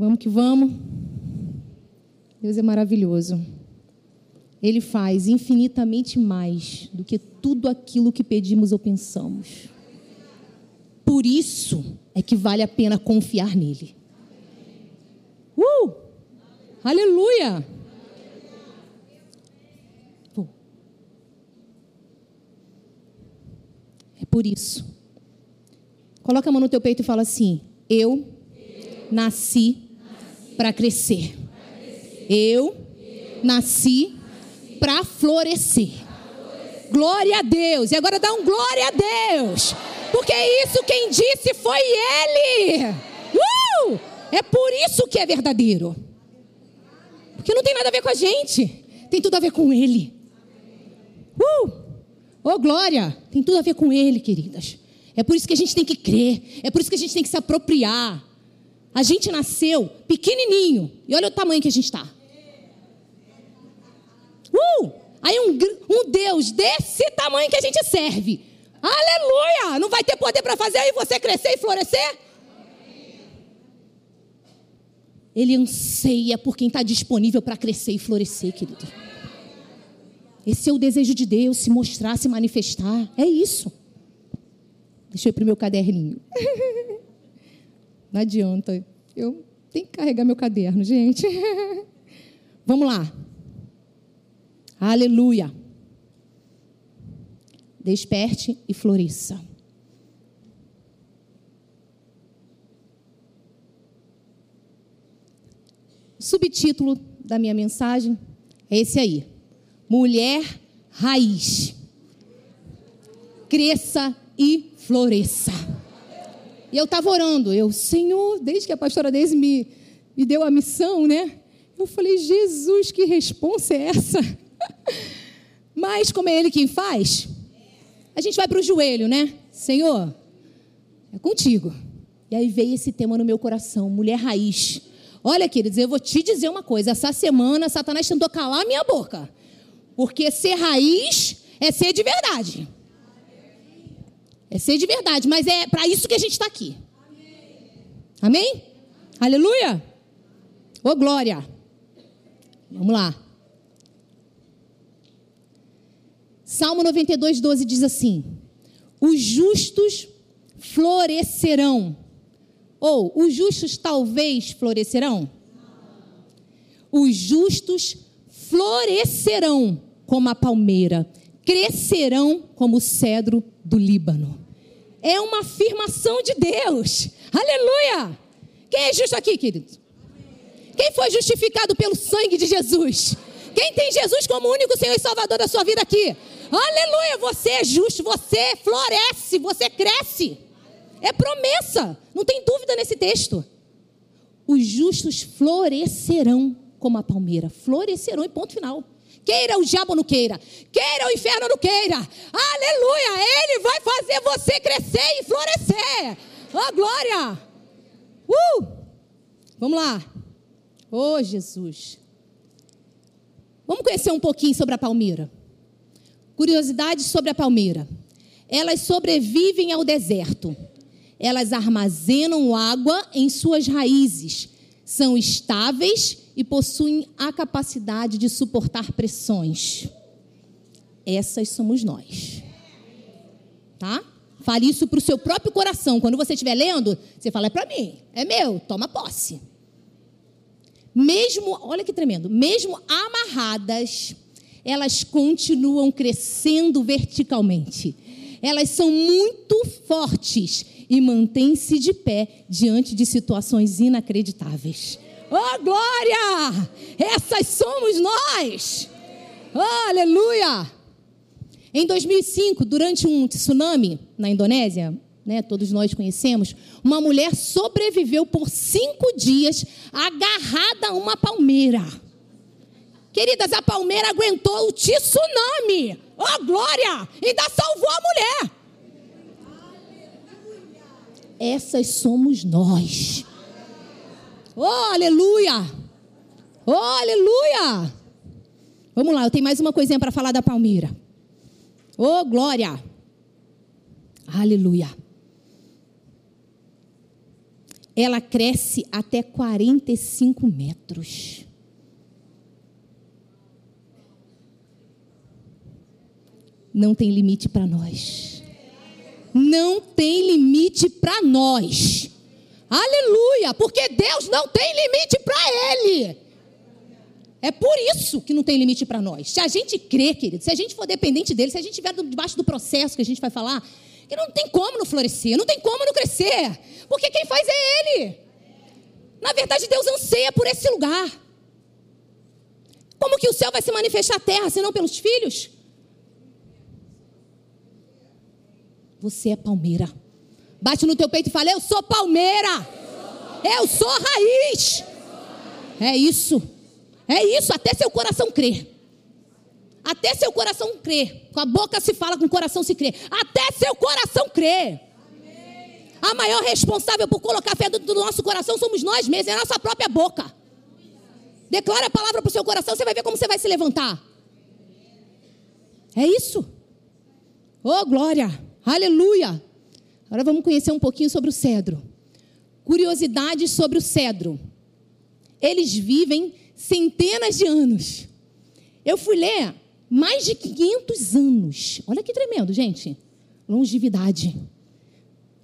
Vamos que vamos. Deus é maravilhoso. Ele faz infinitamente mais do que tudo aquilo que pedimos ou pensamos. Por isso é que vale a pena confiar nele. Uh! Aleluia! É por isso. Coloca a mão no teu peito e fala assim: Eu, nasci, para crescer. Eu, nasci para florescer. Glória a Deus. E agora dá um glória a Deus. Porque isso quem disse foi Ele. Uh! É por isso que é verdadeiro. Porque não tem nada a ver com a gente. Tem tudo a ver com Ele. Uh! Oh, glória! Tem tudo a ver com Ele, queridas. É por isso que a gente tem que crer. É por isso que a gente tem que se apropriar. A gente nasceu pequenininho. E olha o tamanho que a gente está. Uh! Aí um, um Deus desse tamanho que a gente serve. Aleluia! Não vai ter poder para fazer aí você crescer e florescer? Ele anseia por quem está disponível para crescer e florescer, querido. Esse é o desejo de Deus, se mostrar, se manifestar. É isso. Deixa eu ir para o meu caderninho. Não adianta. Eu tenho que carregar meu caderno, gente. Vamos lá. Aleluia. Desperte e floresça. Subtítulo da minha mensagem é esse aí: Mulher Raiz. Cresça e floresça. E eu estava orando, eu, Senhor, desde que a pastora Deise me, me deu a missão, né? Eu falei, Jesus, que responsa é essa? Mas como é Ele quem faz, a gente vai para o joelho, né? Senhor, é contigo. E aí veio esse tema no meu coração, mulher raiz. Olha, queridos, eu vou te dizer uma coisa. Essa semana, Satanás tentou calar a minha boca. Porque ser raiz é ser de verdade. É ser de verdade, mas é para isso que a gente está aqui. Amém? Aleluia? Ô, glória. Vamos lá. Salmo 92, 12 diz assim: Os justos florescerão. Ou, os justos talvez florescerão? Os justos florescerão como a palmeira, crescerão como o cedro do Líbano. É uma afirmação de Deus. Aleluia! Quem é justo aqui, querido? Quem foi justificado pelo sangue de Jesus? Quem tem Jesus como único Senhor e Salvador da sua vida aqui? Aleluia! Você é justo, você floresce, você cresce. É promessa, não tem dúvida nesse texto. Os justos florescerão como a palmeira, florescerão e ponto final. Queira o diabo não queira, queira o inferno não queira. Aleluia! Ele vai fazer você crescer e florescer. Oh, glória! Uh! Vamos lá. Oh, Jesus. Vamos conhecer um pouquinho sobre a palmeira. Curiosidades sobre a palmeira. Elas sobrevivem ao deserto. Elas armazenam água em suas raízes. São estáveis e possuem a capacidade de suportar pressões. Essas somos nós. Tá? Fale isso para o seu próprio coração. Quando você estiver lendo, você fala: é para mim, é meu, toma posse. Mesmo, olha que tremendo, mesmo amarradas, elas continuam crescendo verticalmente. Elas são muito fortes e mantêm-se de pé diante de situações inacreditáveis. Oh, glória! Essas somos nós! Oh, aleluia! Em 2005, durante um tsunami na Indonésia, né, todos nós conhecemos, uma mulher sobreviveu por cinco dias agarrada a uma palmeira. Queridas, a palmeira aguentou o tsunami. Oh, glória! Ainda salvou a mulher. Essas somos nós. Oh, aleluia! Oh, aleluia! Vamos lá, eu tenho mais uma coisinha para falar da palmeira. Oh, glória! Aleluia! ela cresce até 45 metros. Não tem limite para nós. Não tem limite para nós. Aleluia! Porque Deus não tem limite para Ele. É por isso que não tem limite para nós. Se a gente crê, querido, se a gente for dependente dele, se a gente estiver debaixo do processo que a gente vai falar, que não tem como não florescer, não tem como não crescer, porque quem faz é Ele. Na verdade, Deus anseia por esse lugar. Como que o céu vai se manifestar à terra, senão pelos filhos? Você é palmeira. Bate no teu peito e fala: Eu sou palmeira. Eu sou raiz. É isso. É isso, até seu coração crer. Até seu coração crer. Com a boca se fala, com o coração se crê. Até seu coração crer. A maior responsável por colocar fé dentro do nosso coração somos nós mesmos, é a nossa própria boca. Declara a palavra para o seu coração, você vai ver como você vai se levantar. É isso. Oh, glória. Aleluia. Agora vamos conhecer um pouquinho sobre o cedro. Curiosidades sobre o cedro. Eles vivem centenas de anos. Eu fui ler mais de 500 anos. Olha que tremendo, gente. Longevidade.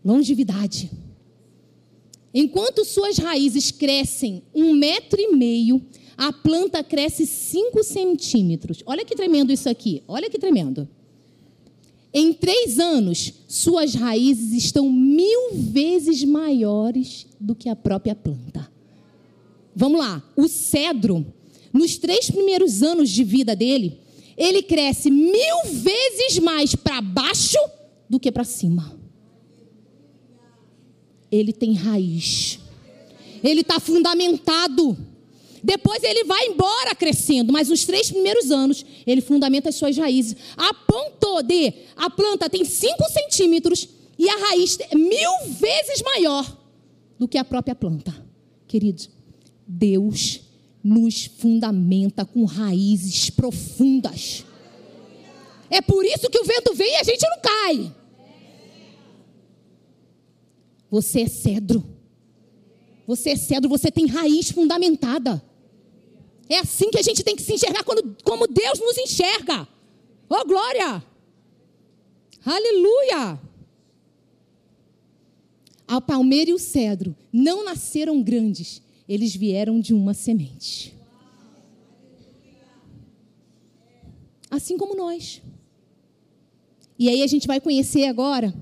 Longevidade. Enquanto suas raízes crescem um metro e meio, a planta cresce cinco centímetros. Olha que tremendo isso aqui. Olha que tremendo. Em três anos, suas raízes estão mil vezes maiores do que a própria planta. Vamos lá, o cedro, nos três primeiros anos de vida dele, ele cresce mil vezes mais para baixo do que para cima. Ele tem raiz, ele está fundamentado. Depois ele vai embora crescendo, mas nos três primeiros anos ele fundamenta as suas raízes. A ponto de a planta tem 5 centímetros e a raiz é mil vezes maior do que a própria planta. Queridos, Deus nos fundamenta com raízes profundas. É por isso que o vento vem e a gente não cai. Você é cedro. Você é cedro, você tem raiz fundamentada. É assim que a gente tem que se enxergar quando, como Deus nos enxerga. Oh, glória! Aleluia! A palmeira e o cedro não nasceram grandes, eles vieram de uma semente. Assim como nós. E aí a gente vai conhecer agora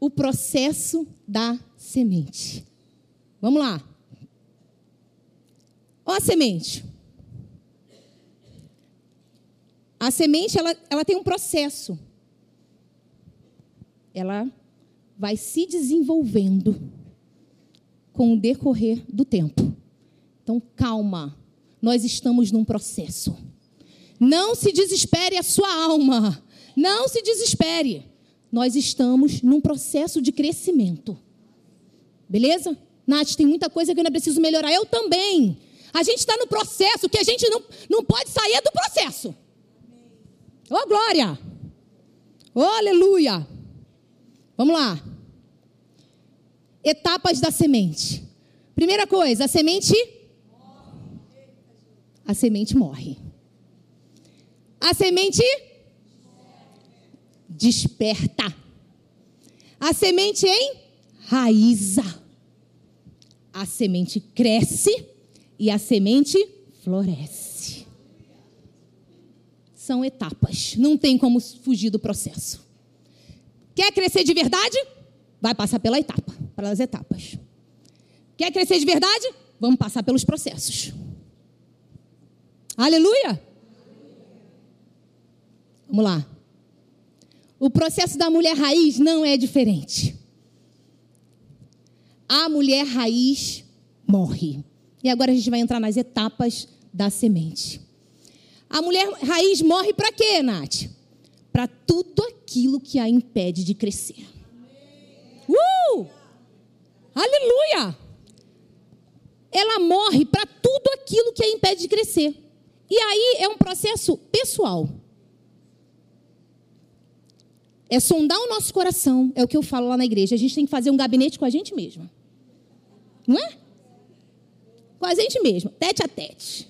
o processo da semente. Vamos lá. Olha a semente. A semente, ela, ela tem um processo. Ela vai se desenvolvendo com o decorrer do tempo. Então, calma. Nós estamos num processo. Não se desespere a sua alma. Não se desespere. Nós estamos num processo de crescimento. Beleza? Nath, tem muita coisa que eu ainda preciso melhorar. Eu também. A gente está no processo que a gente não, não pode sair do processo. Oh, glória! Oh, aleluia! Vamos lá. Etapas da semente. Primeira coisa, a semente. A semente morre. A semente desperta. A semente enraiza. A semente cresce e a semente floresce. São etapas, não tem como fugir do processo. Quer crescer de verdade? Vai passar pela etapa, pelas etapas. Quer crescer de verdade? Vamos passar pelos processos. Aleluia! Vamos lá. O processo da mulher raiz não é diferente. A mulher raiz morre. E agora a gente vai entrar nas etapas da semente. A mulher raiz morre para quê, Nath? Para tudo aquilo que a impede de crescer. Uh! Aleluia! Ela morre para tudo aquilo que a impede de crescer. E aí é um processo pessoal. É sondar o nosso coração, é o que eu falo lá na igreja. A gente tem que fazer um gabinete com a gente mesma. Não é? Com a gente mesmo, tete a tete.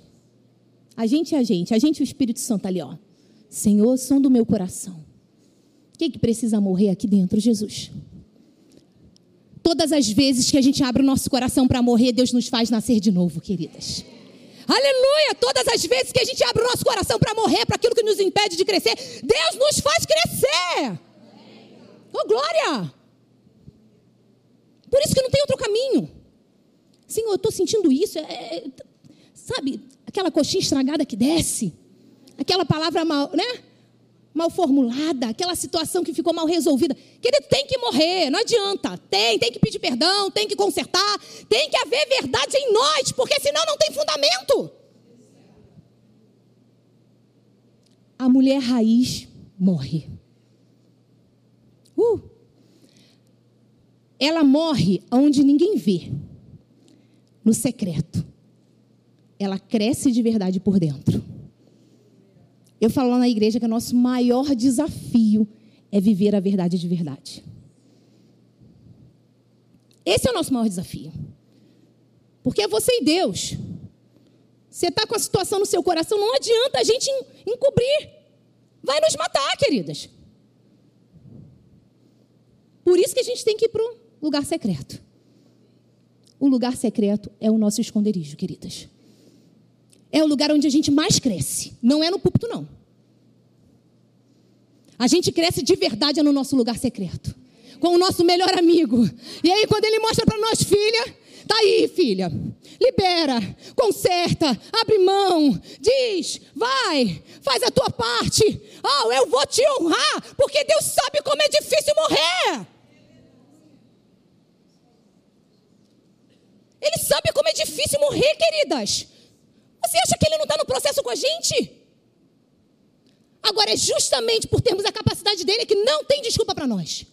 A gente é a gente, a gente e o Espírito Santo ali, ó. Senhor, som do meu coração. O que, que precisa morrer aqui dentro, Jesus? Todas as vezes que a gente abre o nosso coração para morrer, Deus nos faz nascer de novo, queridas. Aleluia! Todas as vezes que a gente abre o nosso coração para morrer, para aquilo que nos impede de crescer, Deus nos faz crescer. Oh, glória! Por isso que não tem outro caminho. Senhor, eu estou sentindo isso. É, é, sabe, aquela coxinha estragada que desce, aquela palavra mal, né? mal formulada, aquela situação que ficou mal resolvida. Querido, tem que morrer, não adianta. Tem, tem que pedir perdão, tem que consertar, tem que haver verdade em nós, porque senão não tem fundamento. A mulher raiz morre. Uh! Ela morre onde ninguém vê, no secreto. Ela cresce de verdade por dentro. Eu falo lá na igreja que o nosso maior desafio é viver a verdade de verdade. Esse é o nosso maior desafio. Porque é você e Deus. Você está com a situação no seu coração, não adianta a gente encobrir. Vai nos matar, queridas. Por isso que a gente tem que ir para o lugar secreto. O lugar secreto é o nosso esconderijo, queridas é o lugar onde a gente mais cresce. Não é no púlpito, não. A gente cresce de verdade no nosso lugar secreto. Com o nosso melhor amigo. E aí, quando ele mostra para nós, filha, tá aí, filha. Libera, conserta, abre mão, diz, vai, faz a tua parte. Oh, eu vou te honrar, porque Deus sabe como é difícil morrer. Ele sabe como é difícil morrer, queridas. Você acha que ele não está no processo com a gente? Agora é justamente por termos a capacidade dele que não tem desculpa para nós.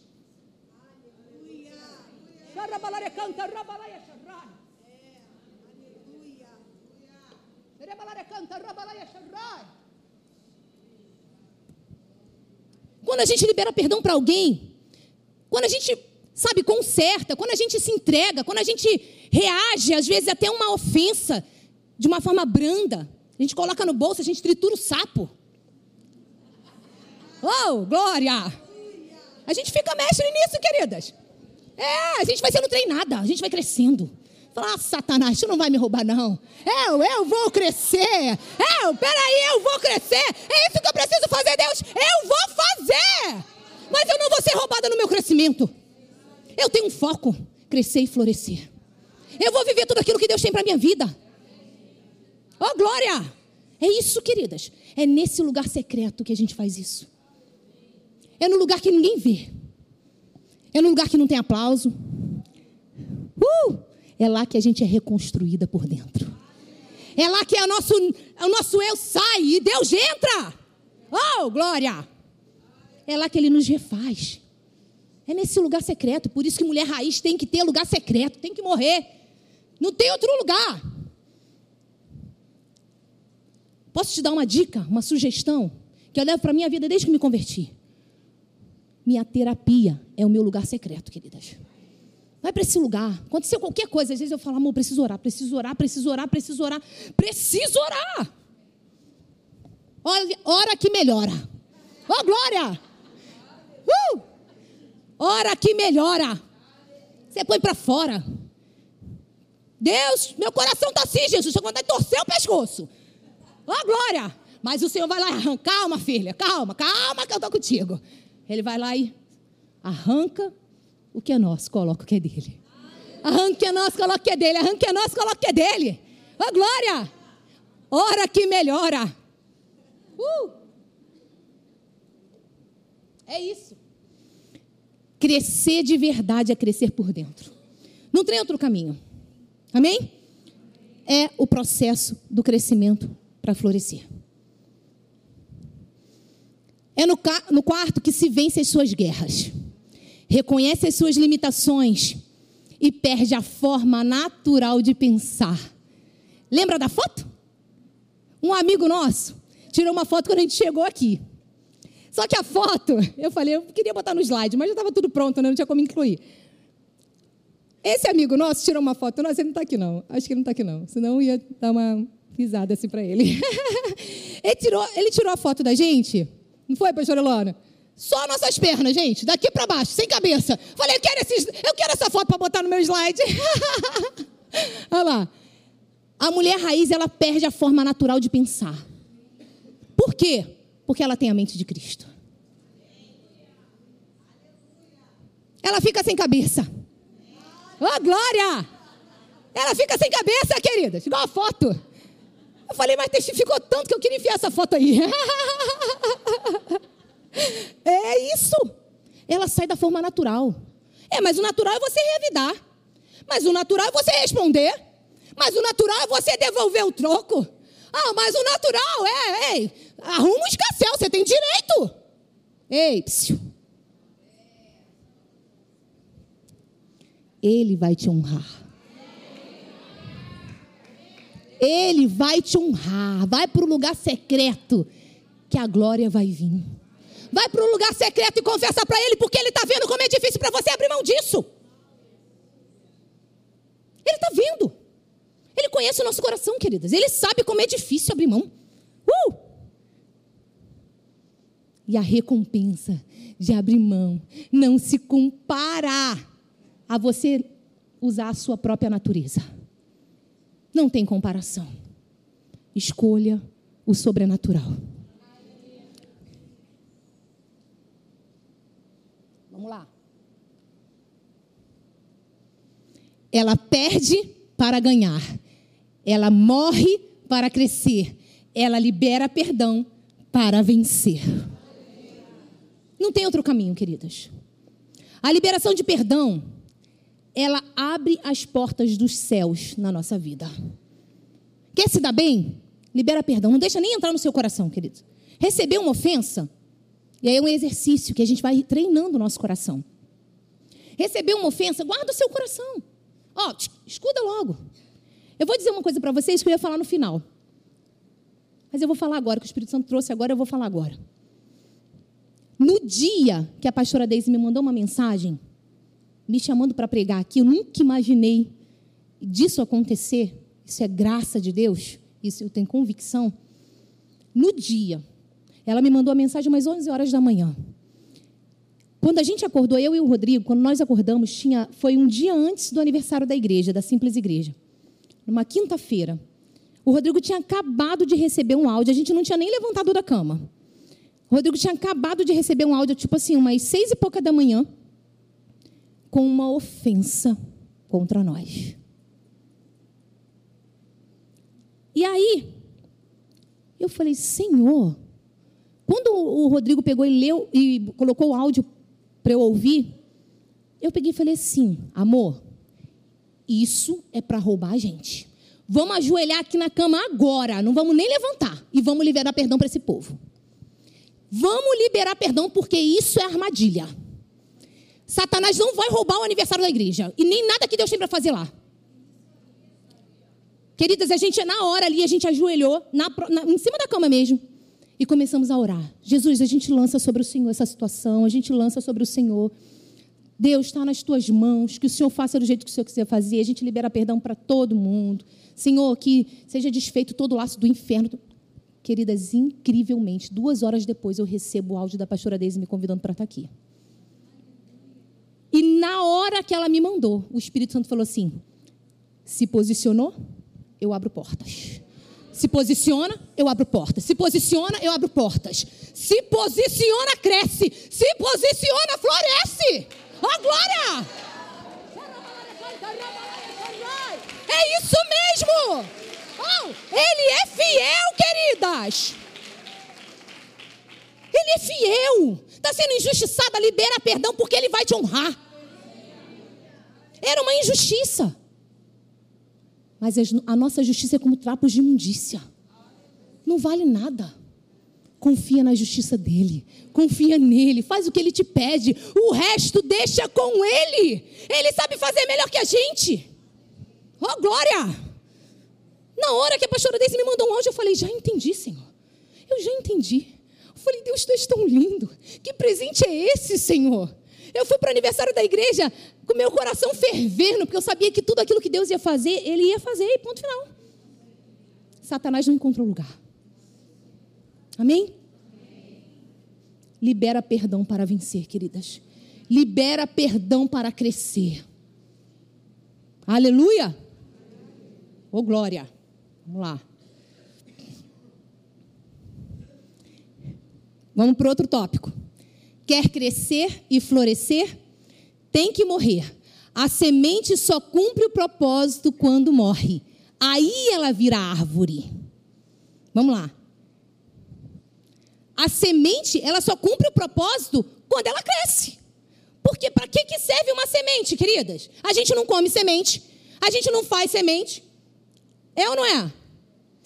Quando a gente libera perdão para alguém, quando a gente, sabe, conserta, quando a gente se entrega, quando a gente reage, às vezes até uma ofensa, de uma forma branda. A gente coloca no bolso, a gente tritura o sapo. Oh, glória! A gente fica mestre nisso, queridas. É, a gente vai sendo treinada, a gente vai crescendo. Fala, ah, Satanás, tu não vai me roubar, não. Eu, eu vou crescer. Eu, peraí, eu vou crescer. É isso que eu preciso fazer, Deus. Eu vou fazer. Mas eu não vou ser roubada no meu crescimento. Eu tenho um foco: crescer e florescer. Eu vou viver tudo aquilo que Deus tem para minha vida. Oh, glória! É isso, queridas. É nesse lugar secreto que a gente faz isso. É no lugar que ninguém vê. É no lugar que não tem aplauso. Uh! É lá que a gente é reconstruída por dentro. É lá que é o nosso, o nosso eu sai e Deus entra. Oh, glória! É lá que Ele nos refaz. É nesse lugar secreto. Por isso que mulher raiz tem que ter lugar secreto, tem que morrer. Não tem outro lugar. Posso te dar uma dica, uma sugestão, que eu levo para minha vida desde que me converti? Minha terapia é o meu lugar secreto, queridas. Vai para esse lugar. Aconteceu qualquer coisa, às vezes eu falo, amor, preciso orar, preciso orar, preciso orar, preciso orar, preciso orar. Olha, ora que melhora. Ó, oh, glória! Uh! Ora que melhora. Você põe para fora. Deus, meu coração está assim, Jesus. Só vontade de torcer o pescoço. Ó, oh, glória! Mas o Senhor vai lá e arranca. Calma, filha, calma, calma que eu estou contigo. Ele vai lá e arranca o que é nosso, coloca o que é dele. Arranca o que é nosso, coloca o que é dele. Arranca o que é nosso, coloca o que é dele. Ó, oh, glória! Ora que melhora. Uh! É isso. Crescer de verdade é crescer por dentro. Não tem outro caminho. Amém? É o processo do crescimento para florescer. É no, no quarto que se vence as suas guerras, reconhece as suas limitações e perde a forma natural de pensar. Lembra da foto? Um amigo nosso tirou uma foto quando a gente chegou aqui. Só que a foto, eu falei, eu queria botar no slide, mas já estava tudo pronto, né? não tinha como incluir. Esse amigo nosso tirou uma foto. Nossa, ele não está aqui, não. Acho que ele não está aqui, não. Senão ia dar uma risada assim para ele. ele, tirou, ele tirou a foto da gente. Não foi, pastor Elona? Só nossas pernas, gente, daqui para baixo, sem cabeça. Falei, eu quero, esses, eu quero essa foto para botar no meu slide. Olha lá. A mulher raiz, ela perde a forma natural de pensar. Por quê? Porque ela tem a mente de Cristo. Ela fica sem cabeça. Oh, glória! Ela fica sem cabeça, querida. Igual a foto. Eu falei, mas testificou tanto que eu queria enfiar essa foto aí. é isso. Ela sai da forma natural. É, mas o natural é você revidar. Mas o natural é você responder. Mas o natural é você devolver o troco. Ah, mas o natural é, ei, arruma um escassel, você tem direito. Ei, psiu. Ele vai te honrar. Ele vai te honrar. Vai para o lugar secreto, que a glória vai vir. Vai para o lugar secreto e confessa para Ele, porque Ele está vendo como é difícil para você abrir mão disso. Ele está vendo. Ele conhece o nosso coração, queridas. Ele sabe como é difícil abrir mão. Uh! E a recompensa de abrir mão não se compara a você usar a sua própria natureza. Não tem comparação. Escolha o sobrenatural. Vamos lá. Ela perde para ganhar. Ela morre para crescer. Ela libera perdão para vencer. Não tem outro caminho, queridas. A liberação de perdão ela abre as portas dos céus na nossa vida. Quer se dar bem? Libera perdão. Não deixa nem entrar no seu coração, querido. Receber uma ofensa, e aí é um exercício que a gente vai treinando o nosso coração. Receber uma ofensa, guarda o seu coração. Ó, oh, escuta logo. Eu vou dizer uma coisa para vocês que eu ia falar no final. Mas eu vou falar agora, que o Espírito Santo trouxe agora, eu vou falar agora. No dia que a pastora Deise me mandou uma mensagem, me chamando para pregar aqui, eu nunca imaginei disso acontecer. Isso é graça de Deus, isso eu tenho convicção. No dia, ela me mandou a mensagem umas 11 horas da manhã. Quando a gente acordou, eu e o Rodrigo, quando nós acordamos, tinha, foi um dia antes do aniversário da igreja, da Simples Igreja. Numa quinta-feira. O Rodrigo tinha acabado de receber um áudio, a gente não tinha nem levantado da cama. O Rodrigo tinha acabado de receber um áudio, tipo assim, umas seis e pouca da manhã com uma ofensa contra nós. E aí, eu falei, Senhor, quando o Rodrigo pegou e leu e colocou o áudio para eu ouvir, eu peguei e falei assim, amor, isso é para roubar a gente. Vamos ajoelhar aqui na cama agora, não vamos nem levantar e vamos liberar perdão para esse povo. Vamos liberar perdão porque isso é armadilha. Satanás não vai roubar o aniversário da igreja. E nem nada que Deus tem para fazer lá. Queridas, a gente, na hora ali, a gente ajoelhou na, na, em cima da cama mesmo. E começamos a orar. Jesus, a gente lança sobre o Senhor essa situação. A gente lança sobre o Senhor. Deus está nas tuas mãos. Que o Senhor faça do jeito que o Senhor quiser fazer. A gente libera perdão para todo mundo. Senhor, que seja desfeito todo o laço do inferno. Queridas, incrivelmente, duas horas depois eu recebo o áudio da pastora Deise me convidando para estar aqui. Na hora que ela me mandou, o Espírito Santo falou assim: se posicionou, eu abro portas. Se posiciona, eu abro portas. Se posiciona, eu abro portas. Se posiciona, cresce. Se posiciona, floresce. Ó oh, glória! É isso mesmo! Oh, ele é fiel, queridas! Ele é fiel. Está sendo injustiçada, libera perdão porque ele vai te honrar. Era uma injustiça. Mas a nossa justiça é como trapos de imundícia. Não vale nada. Confia na justiça dele. Confia nele. Faz o que ele te pede. O resto deixa com ele. Ele sabe fazer melhor que a gente. Oh, glória! Na hora que a pastora Deise me mandou um áudio, eu falei: Já entendi, Senhor. Eu já entendi. Eu falei: Deus, tu és tão lindo. Que presente é esse, Senhor? Eu fui para o aniversário da igreja com meu coração fervendo, porque eu sabia que tudo aquilo que Deus ia fazer, Ele ia fazer, e ponto final. Satanás não encontrou lugar. Amém? Libera perdão para vencer, queridas. Libera perdão para crescer. Aleluia! Ô oh, glória! Vamos lá. Vamos para outro tópico. Quer crescer e florescer? Tem que morrer. A semente só cumpre o propósito quando morre. Aí ela vira árvore. Vamos lá. A semente, ela só cumpre o propósito quando ela cresce. Porque para que, que serve uma semente, queridas? A gente não come semente, a gente não faz semente. É ou não é?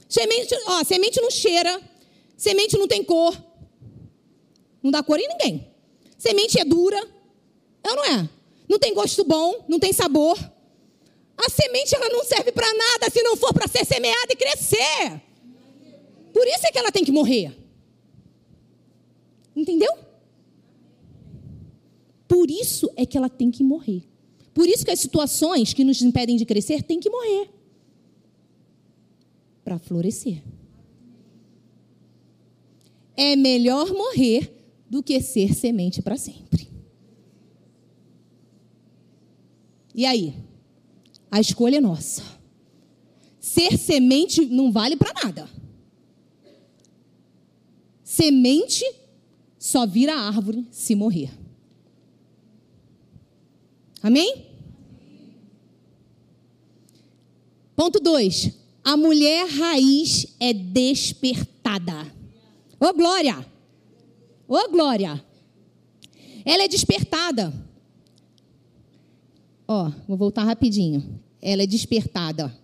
Semente, ó, semente não cheira, semente não tem cor, não dá cor em ninguém. Semente é dura. É ou não é? Não tem gosto bom, não tem sabor. A semente ela não serve para nada se não for para ser semeada e crescer. Por isso é que ela tem que morrer. Entendeu? Por isso é que ela tem que morrer. Por isso que as situações que nos impedem de crescer têm que morrer para florescer. É melhor morrer do que ser semente para sempre. E aí? A escolha é nossa. Ser semente não vale para nada. Semente só vira árvore se morrer. Amém? Ponto 2. A mulher raiz é despertada. Ô, oh, glória! Ô oh, glória! Ela é despertada. Ó, vou voltar rapidinho. Ela é despertada.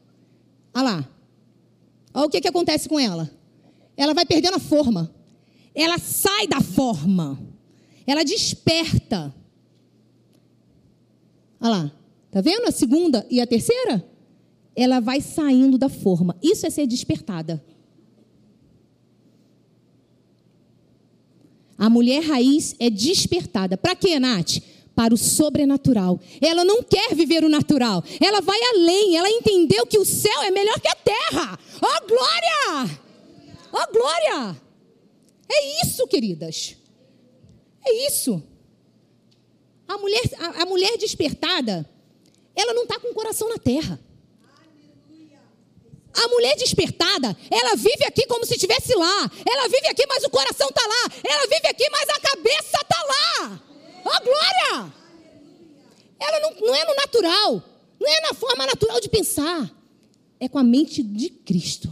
Olha lá. Olha o que, que acontece com ela. Ela vai perdendo a forma. Ela sai da forma. Ela desperta. Olha lá. Tá vendo a segunda e a terceira? Ela vai saindo da forma. Isso é ser despertada. A mulher raiz é despertada. Para quê, Nath? Para o sobrenatural. Ela não quer viver o natural. Ela vai além. Ela entendeu que o céu é melhor que a terra. Oh, glória! Oh, glória! É isso, queridas. É isso. A mulher, a, a mulher despertada, ela não está com o coração na terra. A mulher despertada, ela vive aqui como se estivesse lá. Ela vive aqui, mas o coração está lá. Ela vive aqui, mas a cabeça está lá. Oh, glória! Ela não, não é no natural. Não é na forma natural de pensar. É com a mente de Cristo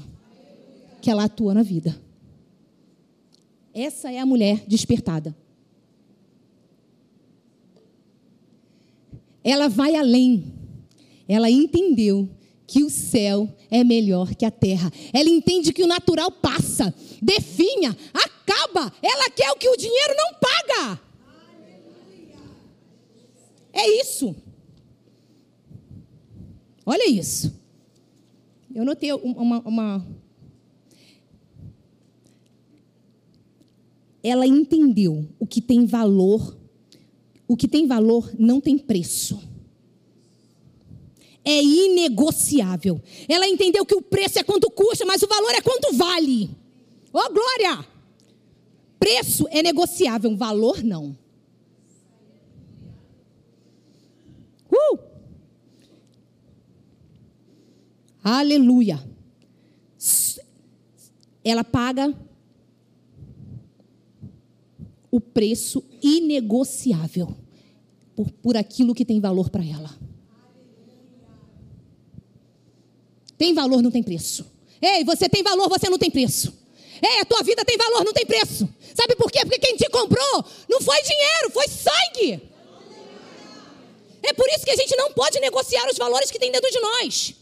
que ela atua na vida. Essa é a mulher despertada. Ela vai além. Ela entendeu que o céu é melhor que a terra. Ela entende que o natural passa, definha, acaba. Ela quer o que o dinheiro não paga. É isso. Olha isso. Eu notei uma, uma. Ela entendeu o que tem valor. O que tem valor não tem preço é inegociável. Ela entendeu que o preço é quanto custa, mas o valor é quanto vale. Ô oh, glória! Preço é negociável, valor não. Uh! Aleluia. Ela paga o preço inegociável por, por aquilo que tem valor para ela. Tem valor, não tem preço. Ei, você tem valor, você não tem preço. Ei, a tua vida tem valor, não tem preço. Sabe por quê? Porque quem te comprou não foi dinheiro, foi sangue. É por isso que a gente não pode negociar os valores que tem dentro de nós.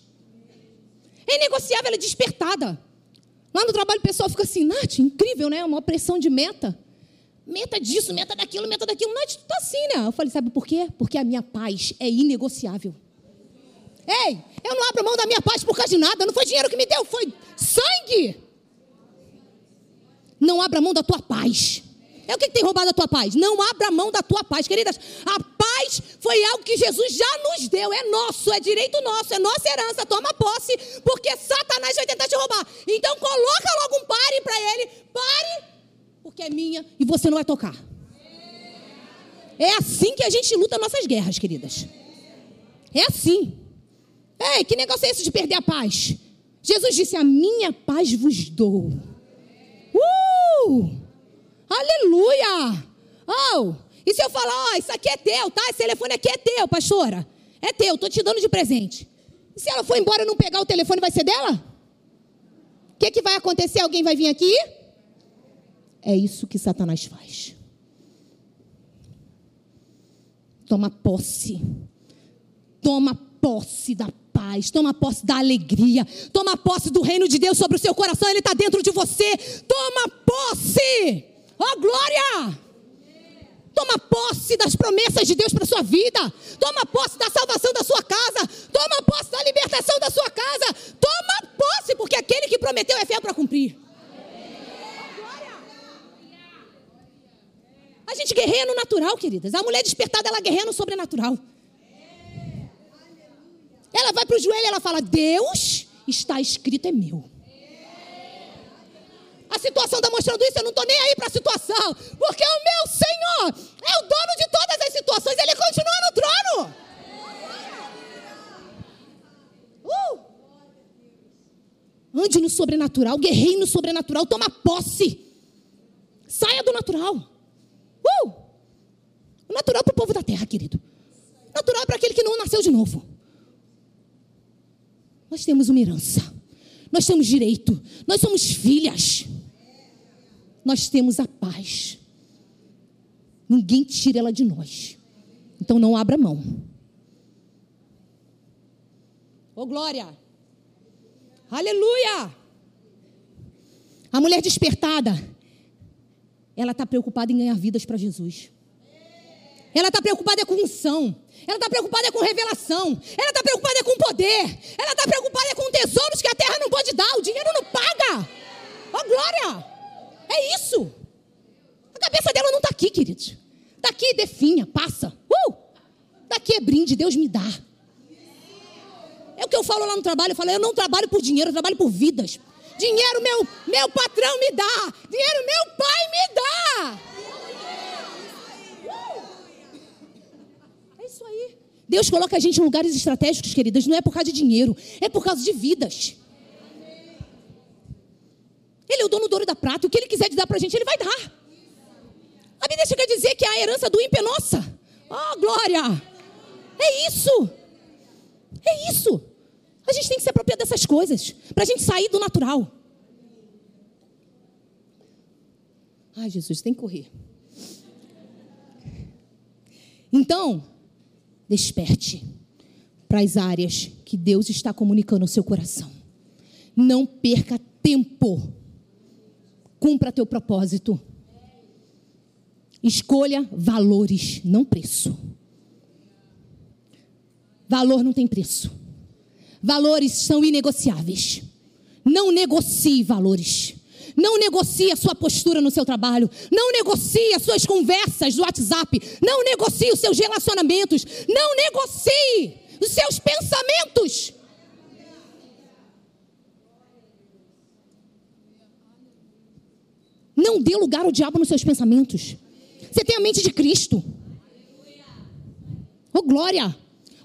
É negociável, ela é despertada. Lá no trabalho o pessoal fica assim, Nath, incrível, né? Uma pressão de meta. Meta disso, meta daquilo, meta daquilo. Nath, tu tá assim, né? Eu falei, sabe por quê? Porque a minha paz é inegociável. Ei, eu não abro mão da minha paz por causa de nada. Não foi dinheiro que me deu, foi sangue. Não abra mão da tua paz. É o que tem roubado a tua paz? Não abra mão da tua paz, queridas. A paz foi algo que Jesus já nos deu, é nosso, é direito nosso, é nossa herança. Toma posse, porque Satanás vai tentar te roubar. Então coloca logo um pare para ele. Pare, porque é minha e você não vai tocar. É assim que a gente luta nossas guerras, queridas. É assim. Ei, que negócio é esse de perder a paz? Jesus disse: A minha paz vos dou. Uh! Aleluia! Oh! E se eu falar, ó, oh, isso aqui é teu, tá? Esse telefone aqui é teu, pastora. É teu, tô te dando de presente. E se ela for embora e não pegar o telefone, vai ser dela? O que, que vai acontecer? Alguém vai vir aqui? É isso que Satanás faz. Toma posse. Toma posse da paz, toma posse da alegria, toma posse do reino de Deus sobre o seu coração, ele está dentro de você. Toma posse, oh glória! Toma posse das promessas de Deus para sua vida. Toma posse da salvação da sua casa. Toma posse da libertação da sua casa. Toma posse, porque aquele que prometeu é fiel para cumprir. A gente guerreia no natural, queridas. A mulher despertada, ela guerreia no sobrenatural. Ela vai para o joelho e ela fala: Deus está escrito é meu. A situação está mostrando isso, eu não estou nem aí para a situação, porque o meu Senhor é o dono de todas as situações, ele continua no trono. Uh! Ande no sobrenatural, guerreie no sobrenatural, toma posse. Saia do natural. Uh! O natural para o povo da terra, querido. Natural é para aquele que não nasceu de novo. Nós temos uma herança. Nós temos direito. Nós somos filhas. Nós temos a paz. Ninguém tira ela de nós. Então não abra mão. Ô glória! Aleluia! A mulher despertada, ela está preocupada em ganhar vidas para Jesus. Ela está preocupada com unção. Ela está preocupada com revelação. Ela está preocupada com poder. Ela está preocupada com tesouros que a terra não pode dar. O dinheiro não paga. Ó oh, glória! É isso. A cabeça dela não está aqui, queridos. Daqui definha, passa. Uh! Daqui é brinde, Deus me dá. É o que eu falo lá no trabalho. Eu falo, eu não trabalho por dinheiro, eu trabalho por vidas. Dinheiro meu, meu patrão me dá. Dinheiro meu pai me dá. Deus coloca a gente em lugares estratégicos, queridas, não é por causa de dinheiro, é por causa de vidas. Ele é o dono do ouro da prata, o que ele quiser dar para a gente, ele vai dar. A Bíblia chega a dizer que a herança do ímpio é nossa. Oh, glória! É isso. É isso. A gente tem que se apropriar dessas coisas, para a gente sair do natural. Ai, Jesus, tem que correr. Então, Desperte para as áreas que Deus está comunicando ao seu coração. Não perca tempo. Cumpra teu propósito. Escolha valores, não preço. Valor não tem preço. Valores são inegociáveis. Não negocie valores. Não negocie a sua postura no seu trabalho. Não negocie as suas conversas do WhatsApp. Não negocie os seus relacionamentos. Não negocie os seus pensamentos. Não dê lugar ao diabo nos seus pensamentos. Você tem a mente de Cristo. Oh, glória!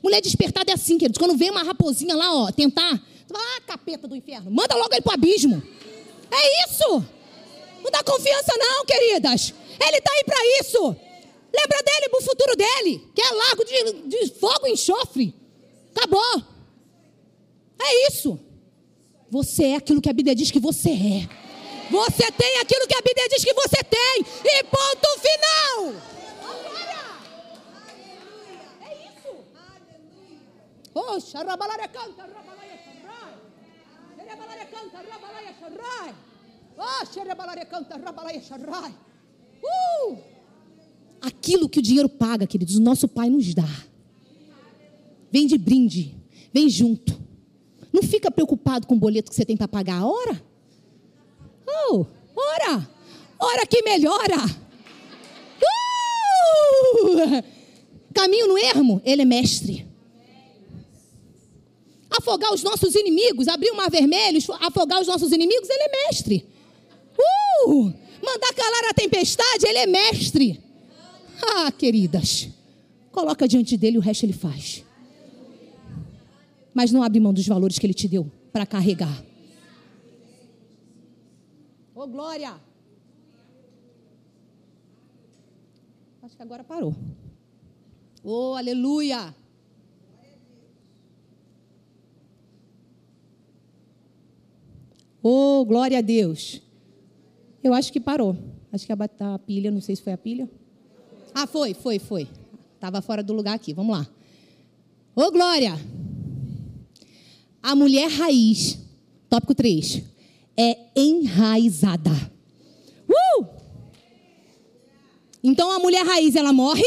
Mulher despertada é assim, queridos. Quando vem uma raposinha lá, ó, tentar. Ah, capeta do inferno. Manda logo ele pro abismo. É isso. Não dá confiança, não, queridas. Ele está aí para isso. Lembra dele para o futuro dele, que é lago de, de fogo e enxofre. Acabou. É isso. Você é aquilo que a Bíblia diz que você é. Você tem aquilo que a Bíblia diz que você tem. E ponto final. É isso. Oxa, canta, rabalare canta, rabalare canta, Uh! Aquilo que o dinheiro paga, queridos, o nosso Pai nos dá. Vem de brinde, vem junto. Não fica preocupado com o boleto que você tem para pagar. Ora. Oh, ora. Ora que melhora. Uh! Caminho no ermo, ele é mestre. Afogar os nossos inimigos, abrir o mar vermelho, afogar os nossos inimigos, ele é mestre. Uh! Mandar calar a tempestade, ele é mestre. Ah, queridas, coloca diante dele o resto ele faz. Mas não abre mão dos valores que ele te deu para carregar. Ô, oh, glória! Acho que agora parou. Oh, aleluia! Oh, glória a Deus. Eu acho que parou. Acho que a, pilha, não sei se foi a pilha. Ah, foi, foi, foi. Estava fora do lugar aqui. Vamos lá. Ô, oh, glória! A mulher raiz, tópico 3, é enraizada. Uh! Então a mulher raiz ela morre,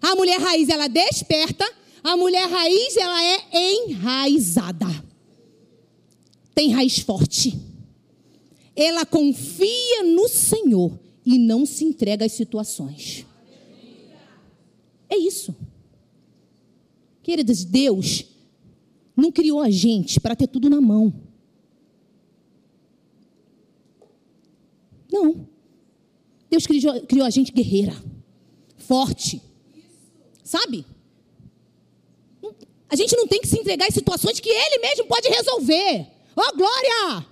a mulher raiz ela desperta, a mulher raiz ela é enraizada. Tem raiz forte. Ela confia no Senhor e não se entrega às situações. É isso. Queridas, Deus não criou a gente para ter tudo na mão. Não. Deus criou, criou a gente guerreira, forte. Sabe? A gente não tem que se entregar em situações que Ele mesmo pode resolver. Oh, glória!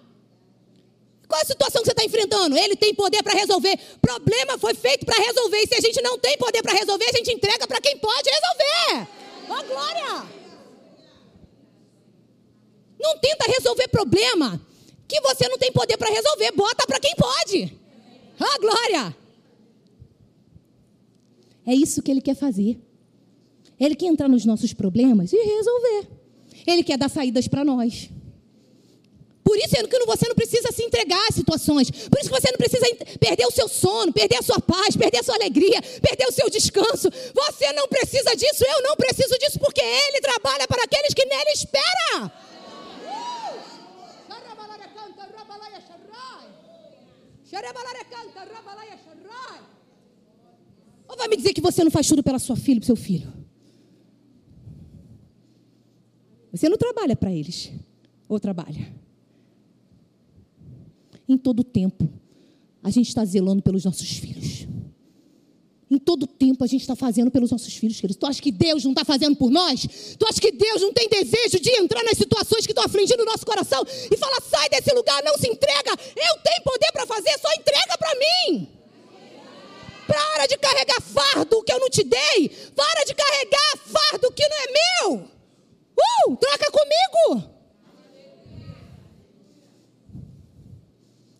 Qual a situação que você está enfrentando? Ele tem poder para resolver. Problema foi feito para resolver. E se a gente não tem poder para resolver, a gente entrega para quem pode resolver. Oh, glória! Não tenta resolver problema que você não tem poder para resolver. Bota para quem pode. Oh, glória! É isso que ele quer fazer. Ele quer entrar nos nossos problemas e resolver. Ele quer dar saídas para nós. Por isso que você não precisa se entregar às situações. Por isso que você não precisa perder o seu sono, perder a sua paz, perder a sua alegria, perder o seu descanso. Você não precisa disso, eu não preciso disso, porque Ele trabalha para aqueles que nele esperam. Ou vai me dizer que você não faz tudo pela sua filha, para seu filho? Você não trabalha para eles, ou trabalha? Em todo tempo, a gente está zelando pelos nossos filhos. Em todo tempo a gente está fazendo pelos nossos filhos, queridos. Tu acha que Deus não está fazendo por nós? Tu acha que Deus não tem desejo de entrar nas situações que estão afligindo o nosso coração e falar: sai desse lugar, não se entrega. Eu tenho poder para fazer, só entrega para mim. Para de carregar fardo que eu não te dei. Para de carregar fardo que não é meu. Uh, troca comigo.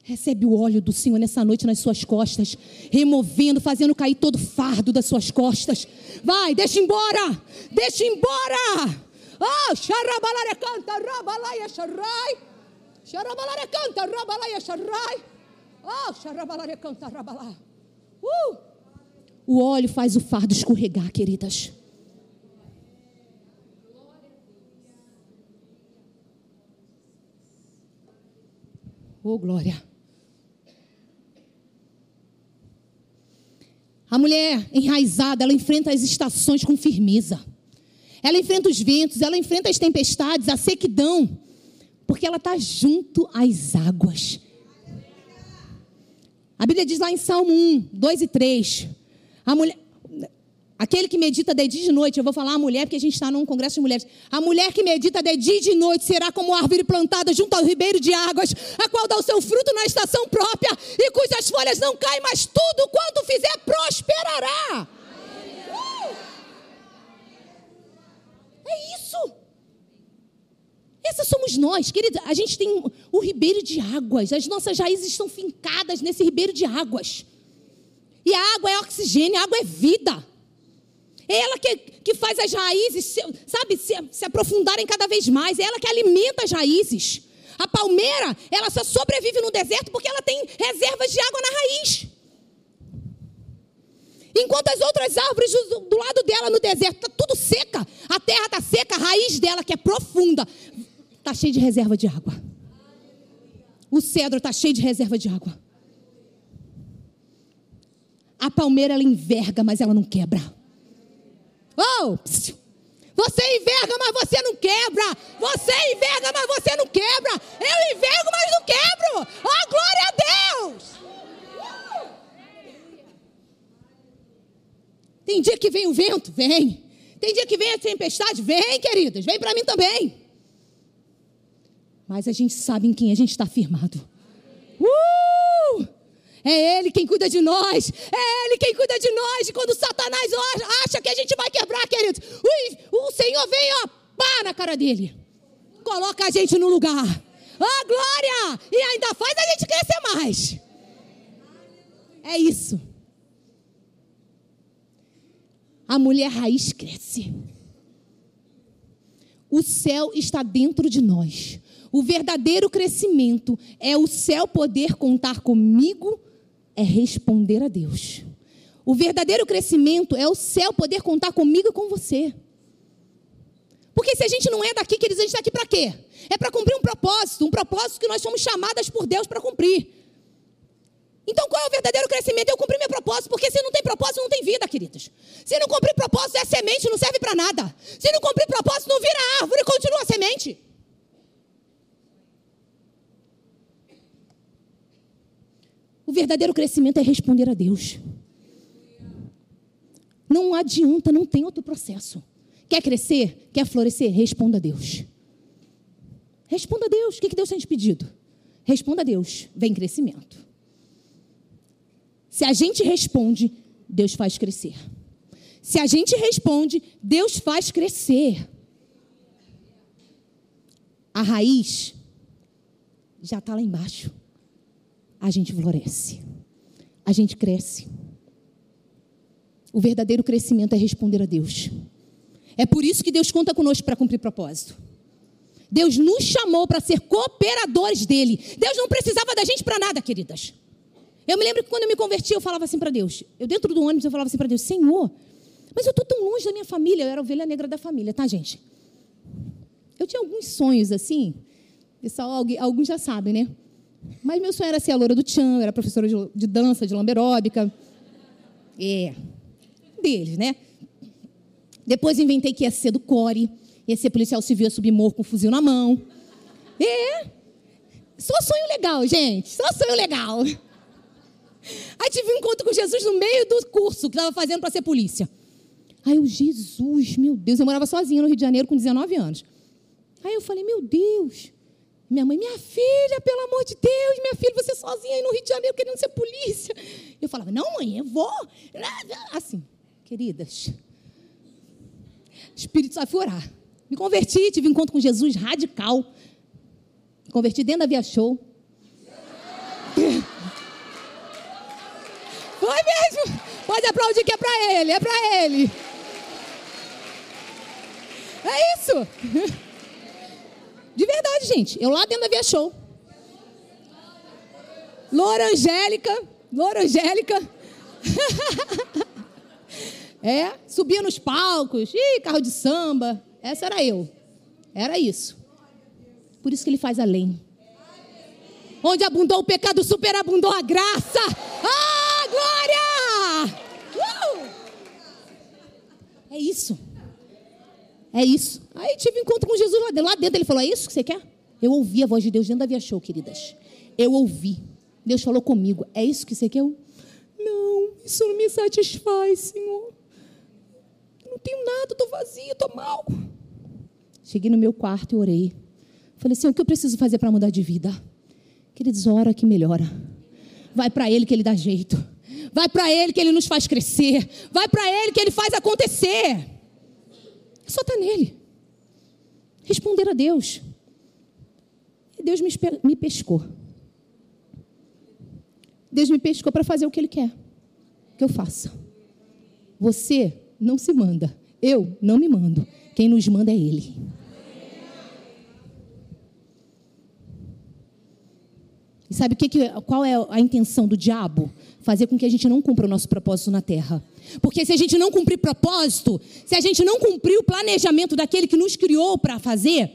Recebe o óleo do Senhor nessa noite nas suas costas, removendo, fazendo cair todo fardo das suas costas. Vai, deixa embora, deixa embora. Oh, xarabalare canta, rabalaia xarrai. Xarabalare canta, rabalaia xarrai. Oh, xarabalare canta, rabalá. Uh! O óleo faz o fardo escorregar, queridas. Oh, glória. A mulher enraizada, ela enfrenta as estações com firmeza. Ela enfrenta os ventos, ela enfrenta as tempestades, a sequidão, porque ela está junto às águas. A Bíblia diz lá em Salmo 1, 2 e 3. A mulher, Aquele que medita de dia e de noite, eu vou falar a mulher porque a gente está num congresso de mulheres. A mulher que medita de dia e de noite será como árvore plantada junto ao ribeiro de águas, a qual dá o seu fruto na estação própria e cujas folhas não caem, mas tudo quanto fizer prosperará. Uh! É isso. Essas somos nós, querida. A gente tem o ribeiro de águas, as nossas raízes estão fincadas nesse ribeiro de águas. E a água é oxigênio, a água é vida. É ela que, que faz as raízes, sabe, se, se aprofundarem cada vez mais. É ela que alimenta as raízes. A palmeira, ela só sobrevive no deserto porque ela tem reservas de água na raiz. Enquanto as outras árvores do, do lado dela no deserto está tudo seca, a terra está seca, a raiz dela, que é profunda, está cheia de reserva de água. O cedro está cheio de reserva de água. A palmeira ela enverga, mas ela não quebra. Oh! Você enverga, mas você não quebra. Você enverga, mas você não quebra. Eu envergo, mas não quebro. Oh, glória a Deus! Tem dia que vem o vento? Vem. Tem dia que vem a tempestade? Vem, queridas. Vem para mim também. Mas a gente sabe em quem a gente está firmado. Uh! É Ele quem cuida de nós. É Ele quem cuida de nós. E quando Satanás acha que a gente vai quebrar, queridos, o, Senhor vem, ó, pá na cara dele. Coloca a gente no lugar. Oh, glória! E ainda faz a gente crescer mais. É isso. A mulher raiz cresce. O céu está dentro de nós. O verdadeiro crescimento é o céu poder contar comigo, é responder a Deus. O verdadeiro crescimento é o céu poder contar comigo e com você. Porque se a gente não é daqui, queridos, a gente está aqui para quê? É para cumprir um propósito, um propósito que nós somos chamadas por Deus para cumprir. Então, qual é o verdadeiro crescimento? Eu cumprir meu propósito, porque se não tem propósito, não tem vida, queridos. Se não cumprir propósito, é semente, não serve para nada. Se não cumprir propósito, não vira árvore, continua semente. O verdadeiro crescimento é responder a Deus. Não adianta, não tem outro processo. Quer crescer? Quer florescer? Responda a Deus. Responda a Deus. O que Deus tem te pedido? Responda a Deus. Vem crescimento. Se a gente responde, Deus faz crescer. Se a gente responde, Deus faz crescer. A raiz já está lá embaixo a gente floresce, a gente cresce. O verdadeiro crescimento é responder a Deus. É por isso que Deus conta conosco para cumprir propósito. Deus nos chamou para ser cooperadores dele. Deus não precisava da gente para nada, queridas. Eu me lembro que quando eu me converti, eu falava assim para Deus. Eu dentro do ônibus eu falava assim para Deus: Senhor, mas eu estou tão longe da minha família. Eu era ovelha negra da família, tá, gente? Eu tinha alguns sonhos assim. Pessoal, alguns já sabem, né? Mas meu sonho era ser a loura do Tchan, eu era professora de, de dança, de lamberóbica. É, deles, né? Depois inventei que ia ser do Core, ia ser policial civil, ia subir morro com um fuzil na mão. É, só sonho legal, gente, só sonho legal. Aí tive um encontro com Jesus no meio do curso que estava fazendo para ser polícia. Aí eu, Jesus, meu Deus, eu morava sozinha no Rio de Janeiro com 19 anos. Aí eu falei, meu Deus, minha mãe, minha filha, pelo amor de Deus, minha filha, você sozinha aí no Rio de Janeiro querendo ser polícia. Eu falava, não, mãe, eu vou. Assim, queridas. Espírito só foi orar. Me converti, tive um encontro com Jesus radical. Me converti dentro da Via Show. Foi mesmo. Pode aplaudir que é para ele, é para ele. É isso. De verdade, gente. Eu lá dentro da Via Show. Loura Angélica. Loura Angélica. é, subia nos palcos. Ih, carro de samba. Essa era eu. Era isso. Por isso que ele faz além. Onde abundou o pecado, superabundou a graça. Ah, glória! Uh! É isso. É isso. Aí tive um encontro com Jesus lá dentro. Lá dentro ele falou: É isso que você quer? Eu ouvi a voz de Deus dentro da Via Show, queridas. Eu ouvi. Deus falou comigo: É isso que você quer? Eu, não, isso não me satisfaz, Senhor. Eu não tenho nada, estou vazia, estou mal. Cheguei no meu quarto e orei. Falei assim: O que eu preciso fazer para mudar de vida? Queridos, ora que melhora. Vai para Ele que Ele dá jeito. Vai para Ele que Ele nos faz crescer. Vai para Ele que Ele faz acontecer. Só estar tá nele. Responder a Deus. E Deus me, me pescou. Deus me pescou para fazer o que Ele quer que eu faça. Você não se manda. Eu não me mando. Quem nos manda é Ele. E sabe o que, qual é a intenção do diabo? Fazer com que a gente não cumpra o nosso propósito na terra. Porque se a gente não cumprir propósito, se a gente não cumprir o planejamento daquele que nos criou para fazer,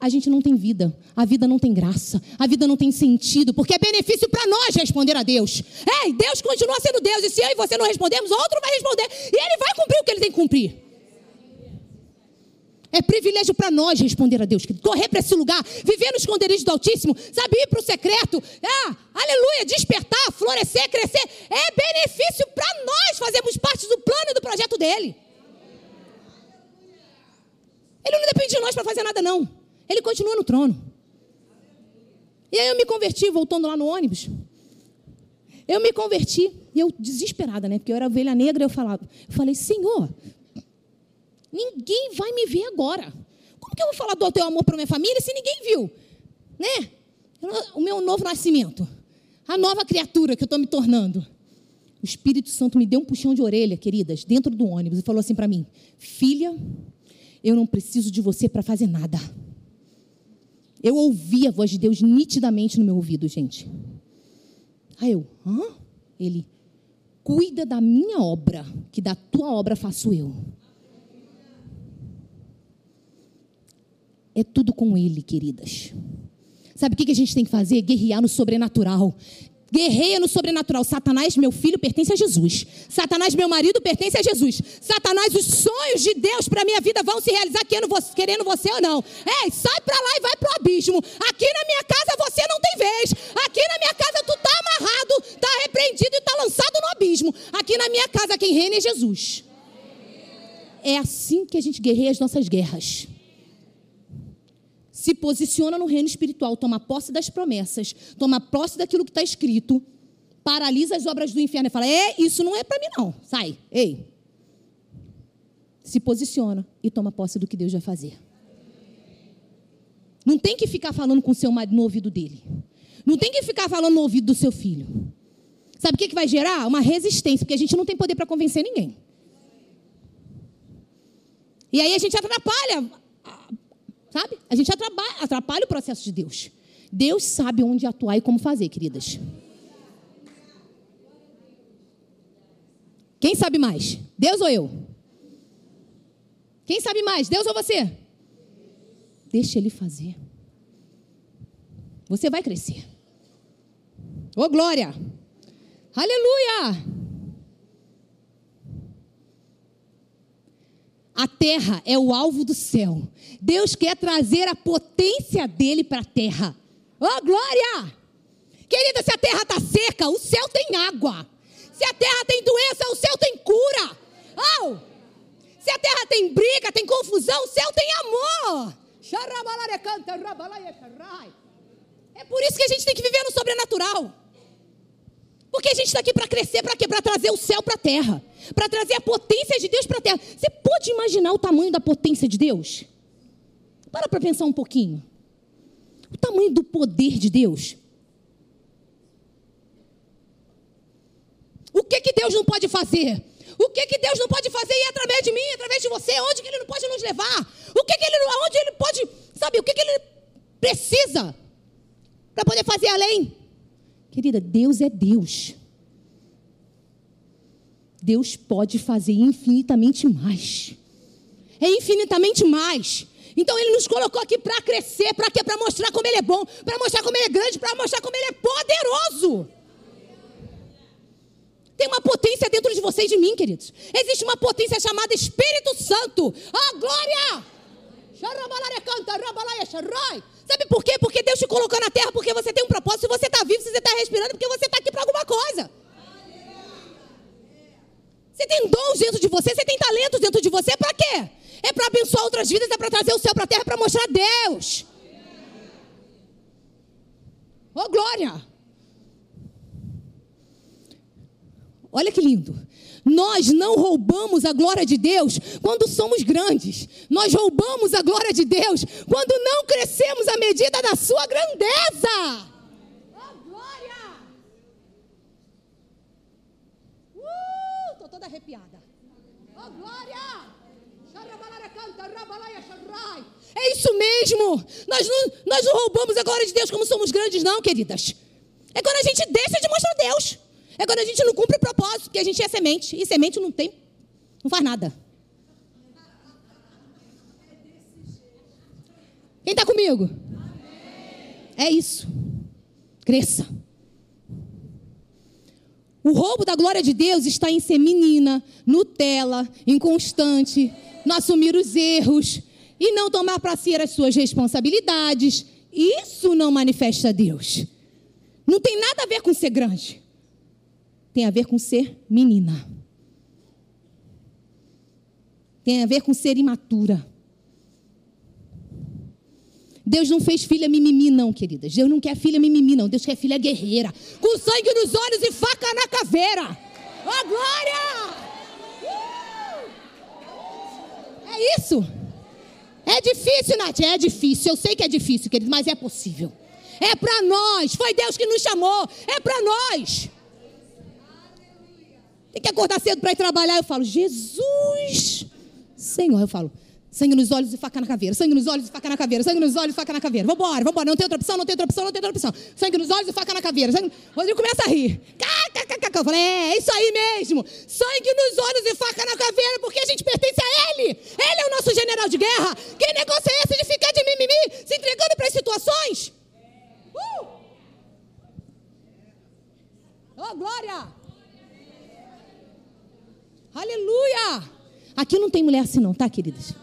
a gente não tem vida, a vida não tem graça, a vida não tem sentido, porque é benefício para nós responder a Deus. É, Deus continua sendo Deus, e se eu e você não respondemos, outro vai responder, e ele vai cumprir o que ele tem que cumprir. É privilégio para nós responder a Deus, correr para esse lugar, viver no esconderijo do Altíssimo, sabe, ir para o secreto, ah, aleluia, despertar, florescer, crescer. É benefício para nós fazermos parte do plano e do projeto dele. Ele não depende de nós para fazer nada, não. Ele continua no trono. E aí eu me converti, voltando lá no ônibus. Eu me converti, e eu desesperada, né? Porque eu era ovelha negra, eu falava, eu falei, Senhor, Ninguém vai me ver agora. Como que eu vou falar do teu amor para minha família se ninguém viu? Né? O meu novo nascimento. A nova criatura que eu estou me tornando. O Espírito Santo me deu um puxão de orelha, queridas, dentro do ônibus e falou assim para mim: Filha, eu não preciso de você para fazer nada. Eu ouvi a voz de Deus nitidamente no meu ouvido, gente. Aí eu, hã? Ele, cuida da minha obra, que da tua obra faço eu. É tudo com Ele, queridas. Sabe o que a gente tem que fazer? Guerrear no sobrenatural. Guerreia no sobrenatural. Satanás, meu filho, pertence a Jesus. Satanás, meu marido, pertence a Jesus. Satanás, os sonhos de Deus para minha vida vão se realizar querendo você, querendo você ou não. Ei, sai para lá e vai pro abismo. Aqui na minha casa você não tem vez. Aqui na minha casa tu tá amarrado, tá repreendido e tá lançado no abismo. Aqui na minha casa quem reina é Jesus. É assim que a gente guerreia as nossas guerras se posiciona no reino espiritual, toma posse das promessas, toma posse daquilo que está escrito, paralisa as obras do inferno e fala: É, isso não é para mim, não. Sai, ei. Se posiciona e toma posse do que Deus vai fazer. Não tem que ficar falando com o seu marido no ouvido dele. Não tem que ficar falando no ouvido do seu filho. Sabe o que, que vai gerar? Uma resistência, porque a gente não tem poder para convencer ninguém. E aí a gente atrapalha Sabe? A gente atrapalha, atrapalha o processo de Deus. Deus sabe onde atuar e como fazer, queridas. Quem sabe mais? Deus ou eu? Quem sabe mais? Deus ou você? Deixa ele fazer. Você vai crescer. Ô oh, glória! Aleluia! A terra é o alvo do céu. Deus quer trazer a potência dele para a terra. Oh, glória! Querida, se a terra está seca, o céu tem água. Se a terra tem doença, o céu tem cura. Oh! Se a terra tem briga, tem confusão, o céu tem amor. É por isso que a gente tem que viver no sobrenatural. Porque a gente está aqui para crescer, para? Para trazer o céu para a terra. Para trazer a potência de Deus para a terra. Você pode imaginar o tamanho da potência de Deus? Para para pensar um pouquinho. O tamanho do poder de Deus. O que, que Deus não pode fazer? O que, que Deus não pode fazer e através de mim, através de você? Onde que Ele não pode nos levar? O que, que Ele, onde Ele pode, sabe, o que, que Ele precisa para poder fazer além? Querida, Deus é Deus. Deus pode fazer infinitamente mais. É infinitamente mais. Então ele nos colocou aqui para crescer, para quê? Para mostrar como ele é bom, para mostrar como ele é grande, para mostrar como ele é poderoso. Tem uma potência dentro de vocês e de mim, queridos. Existe uma potência chamada Espírito Santo. Oh, glória! Sabe por quê? Porque Deus te colocou na terra porque você tem um propósito. Se você está vivo, se você está respirando, porque você está aqui para alguma coisa. Você tem dons dentro de você, você tem talentos dentro de você, para quê? É para abençoar outras vidas, é para trazer o céu para a terra, para mostrar Deus. Oh, glória! Olha que lindo. Nós não roubamos a glória de Deus quando somos grandes. Nós roubamos a glória de Deus quando não crescemos à medida da sua grandeza. Oh, glória! Uh, tô toda arrepiada. Oh, glória! É isso mesmo. Nós não, nós não roubamos a glória de Deus como somos grandes, não, queridas. É quando a gente deixa de mostrar Deus. É quando a gente não cumpre o propósito, porque a gente é semente. E semente não tem, não faz nada. Quem está comigo? É isso. Cresça. O roubo da glória de Deus está em ser menina, Nutella, inconstante, não assumir os erros e não tomar para si as suas responsabilidades. Isso não manifesta Deus. Não tem nada a ver com ser grande. Tem a ver com ser menina. Tem a ver com ser imatura. Deus não fez filha mimimi, não, queridas. Deus não quer filha mimimi, não. Deus quer filha guerreira. Com sangue nos olhos e faca na caveira. Ó, oh, glória! Uh! É isso. É difícil, Nath. É difícil. Eu sei que é difícil, querido, mas é possível. É para nós. Foi Deus que nos chamou. É para nós. Tem que acordar cedo para ir trabalhar. Eu falo, Jesus, Senhor. Eu falo, sangue nos olhos e faca na caveira. Sangue nos olhos e faca na caveira. Sangue nos olhos e faca na caveira. Vambora, vambora. Não tem outra opção, não tem outra opção, não tem outra opção. Sangue nos olhos e faca na caveira. Sangue... Rodrigo começa a rir. Eu falei, é, é isso aí mesmo. Sangue nos olhos e faca na caveira, porque a gente pertence a Ele. Ele é o nosso general de guerra. Que negócio é esse de ficar de mimimi, se entregando para as situações? Uh! Oh, glória! Aleluia! Aqui não tem mulher assim não, tá, queridas?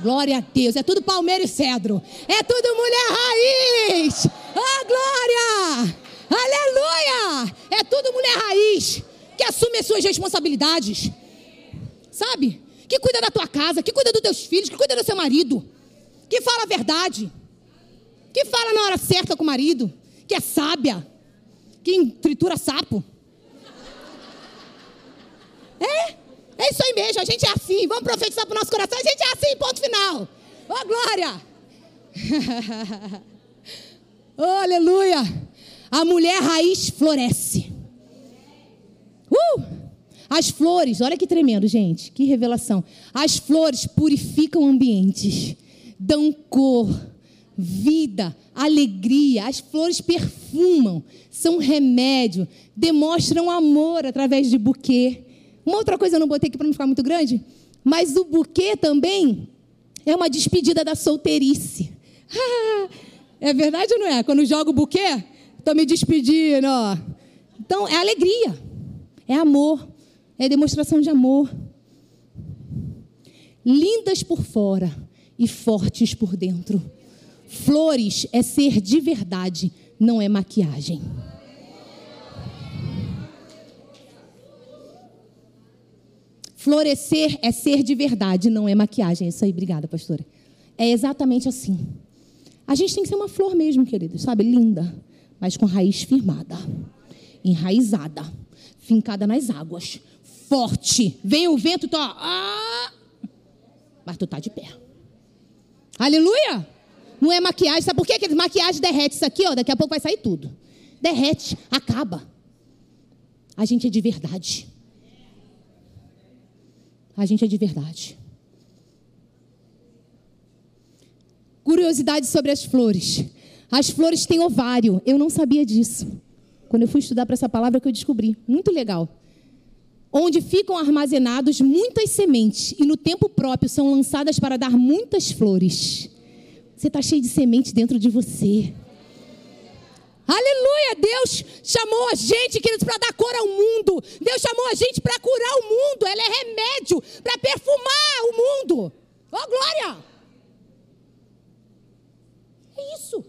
Glória a Deus. É tudo palmeira e cedro. É tudo mulher raiz. Oh, glória! Aleluia! É tudo mulher raiz que assume as suas responsabilidades. Sabe? Que cuida da tua casa, que cuida dos teus filhos, que cuida do seu marido. Que fala a verdade. Que fala na hora certa com o marido. Que é sábia. Que tritura sapo. É? É isso aí mesmo, a gente é assim. Vamos profetizar para o nosso coração, a gente é assim, ponto final. Oh, glória! oh, aleluia! A mulher raiz floresce. Uh! As flores, olha que tremendo, gente, que revelação. As flores purificam ambientes, dão cor, vida, alegria. As flores perfumam, são remédio, demonstram amor através de buquê. Uma outra coisa eu não botei aqui para não ficar muito grande, mas o buquê também é uma despedida da solteirice. é verdade ou não é? Quando jogo o buquê, estou me despedindo. Ó. Então, é alegria, é amor, é demonstração de amor. Lindas por fora e fortes por dentro. Flores é ser de verdade, não é maquiagem. Florescer é ser de verdade, não é maquiagem. Isso aí, obrigada, pastora. É exatamente assim. A gente tem que ser uma flor mesmo, queridos, sabe? Linda, mas com raiz firmada, enraizada, fincada nas águas, forte. Vem o vento, tu, ah, mas tu tá de pé. Aleluia! Não é maquiagem, sabe por quê? Que maquiagem derrete isso aqui, ó, daqui a pouco vai sair tudo. Derrete, acaba. A gente é de verdade. A gente é de verdade. Curiosidade sobre as flores. As flores têm ovário. Eu não sabia disso. Quando eu fui estudar para essa palavra que eu descobri. Muito legal. Onde ficam armazenados muitas sementes e no tempo próprio são lançadas para dar muitas flores. Você está cheio de semente dentro de você. Aleluia! Deus chamou a gente, queridos, para dar cor ao mundo. Deus chamou a gente para curar o mundo. Ela é remédio para perfumar o mundo. Oh, glória! É isso.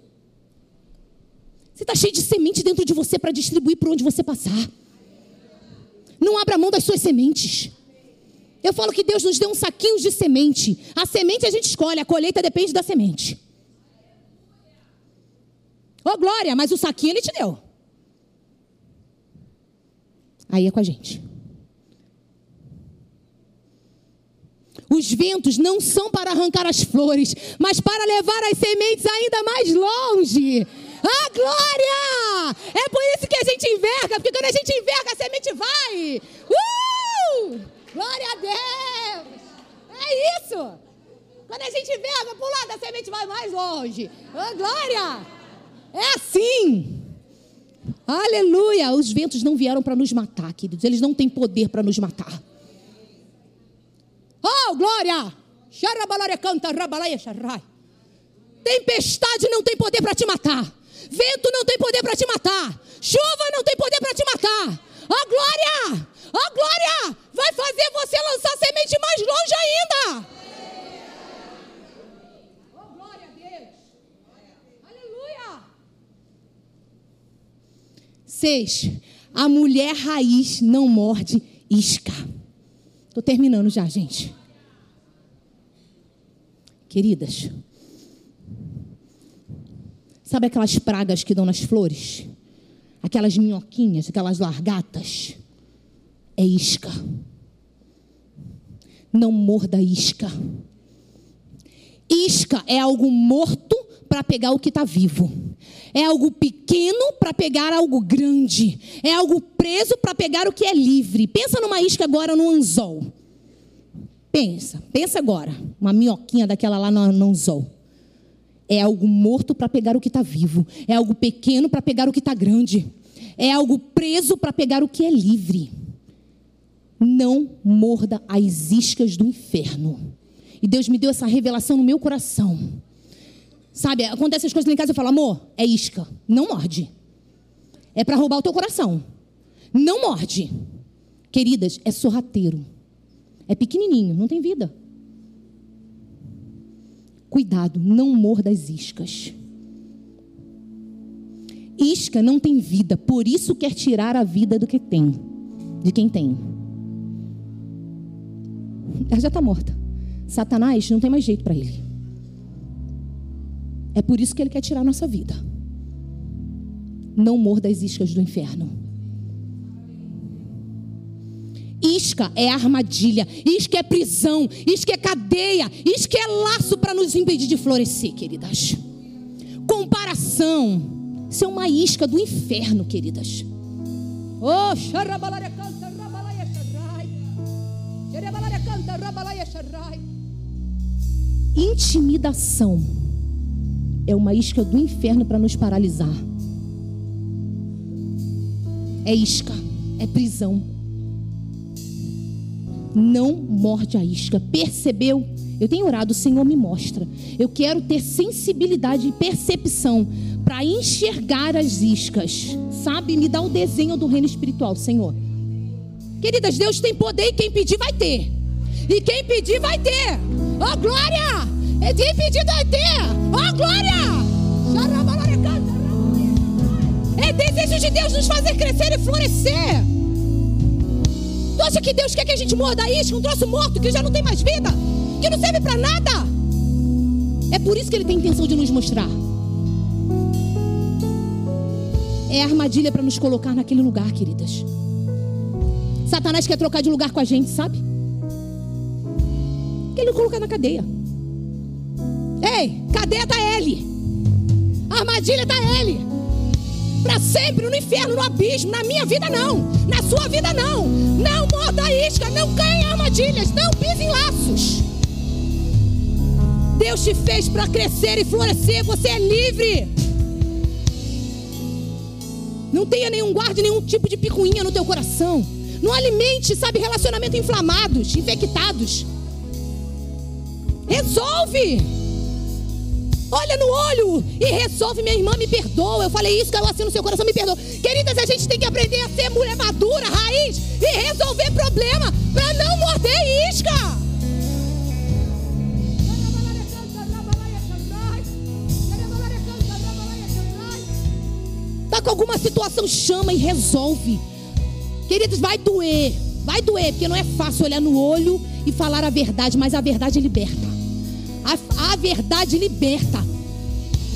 Você está cheio de semente dentro de você para distribuir por onde você passar. Não abra mão das suas sementes. Eu falo que Deus nos deu um saquinho de semente. A semente a gente escolhe, a colheita depende da semente. Ô, oh, glória, mas o saquinho ele te deu. Aí é com a gente. Os ventos não são para arrancar as flores, mas para levar as sementes ainda mais longe. Ah, glória! É por isso que a gente enverga, porque quando a gente enverga, a semente vai. Uh! Glória a Deus! É isso! Quando a gente enverga, por lado, a semente vai mais longe. Oh, glória! É assim. Aleluia! Os ventos não vieram para nos matar, queridos. Eles não têm poder para nos matar. Oh, glória! canta, Tempestade não tem poder para te matar. Vento não tem poder para te matar. Chuva não tem poder para te matar. Oh, glória! Oh, glória! Vai fazer você lançar semente mais longe ainda. Oh, glória a Deus. Aleluia. Seis. A mulher raiz não morde isca. Estou terminando já, gente. Queridas, sabe aquelas pragas que dão nas flores? Aquelas minhoquinhas, aquelas largatas? É isca. Não morda isca. Isca é algo morto para pegar o que está vivo. É algo pequeno para pegar algo grande. É algo preso para pegar o que é livre. Pensa numa isca agora no anzol. Pensa, pensa agora. Uma minhoquinha daquela lá no, anzol. É algo morto para pegar o que está vivo. É algo pequeno para pegar o que está grande. É algo preso para pegar o que é livre. Não morda as iscas do inferno. E Deus me deu essa revelação no meu coração. Sabe, acontecem as coisas em casa eu falo, amor, é isca. Não morde. É para roubar o teu coração. Não morde. Queridas, é sorrateiro. É pequenininho, não tem vida. Cuidado, não morda as iscas. Isca não tem vida, por isso quer tirar a vida do que tem, de quem tem. Ela já está morta. Satanás não tem mais jeito para ele. É por isso que ele quer tirar a nossa vida. Não morda as iscas do inferno. Isca é armadilha, isca é prisão, isca é cadeia, isca é laço para nos impedir de florescer, queridas. Comparação, isso é uma isca do inferno, queridas. Oh, Intimidação é uma isca do inferno para nos paralisar. É isca, é prisão. Não morde a isca. Percebeu? Eu tenho orado, o Senhor me mostra. Eu quero ter sensibilidade e percepção para enxergar as iscas. Sabe? Me dá o desenho do reino espiritual, Senhor. Queridas, Deus tem poder e quem pedir vai ter. E quem pedir vai ter. Oh, glória! E quem pedir vai ter. Oh, glória! É desejo de Deus nos fazer crescer e florescer. Tu acha que Deus quer que a gente morda isso, um troço morto que já não tem mais vida, que não serve para nada? É por isso que Ele tem intenção de nos mostrar. É armadilha para nos colocar naquele lugar, queridas. Satanás quer trocar de lugar com a gente, sabe? Quer nos colocar na cadeia. Ei, cadeia tá ele. A armadilha tá ele. Para sempre no inferno, no abismo. Na minha vida não. Na sua vida não. Não morda a isca. Não caia em armadilhas. Não pise em laços. Deus te fez para crescer e florescer. Você é livre. Não tenha nenhum guarde, nenhum tipo de picuinha no teu coração. Não alimente, sabe, relacionamento inflamados, infectados. Resolve. Olha no olho e resolve, minha irmã, me perdoa. Eu falei isso, caiu assim no seu coração, me perdoa. Queridas, a gente tem que aprender a ser mulher madura, raiz e resolver problema para não morder isca. Tá com alguma situação, chama e resolve. Queridos, vai doer. Vai doer, porque não é fácil olhar no olho e falar a verdade, mas a verdade liberta. A, a verdade liberta.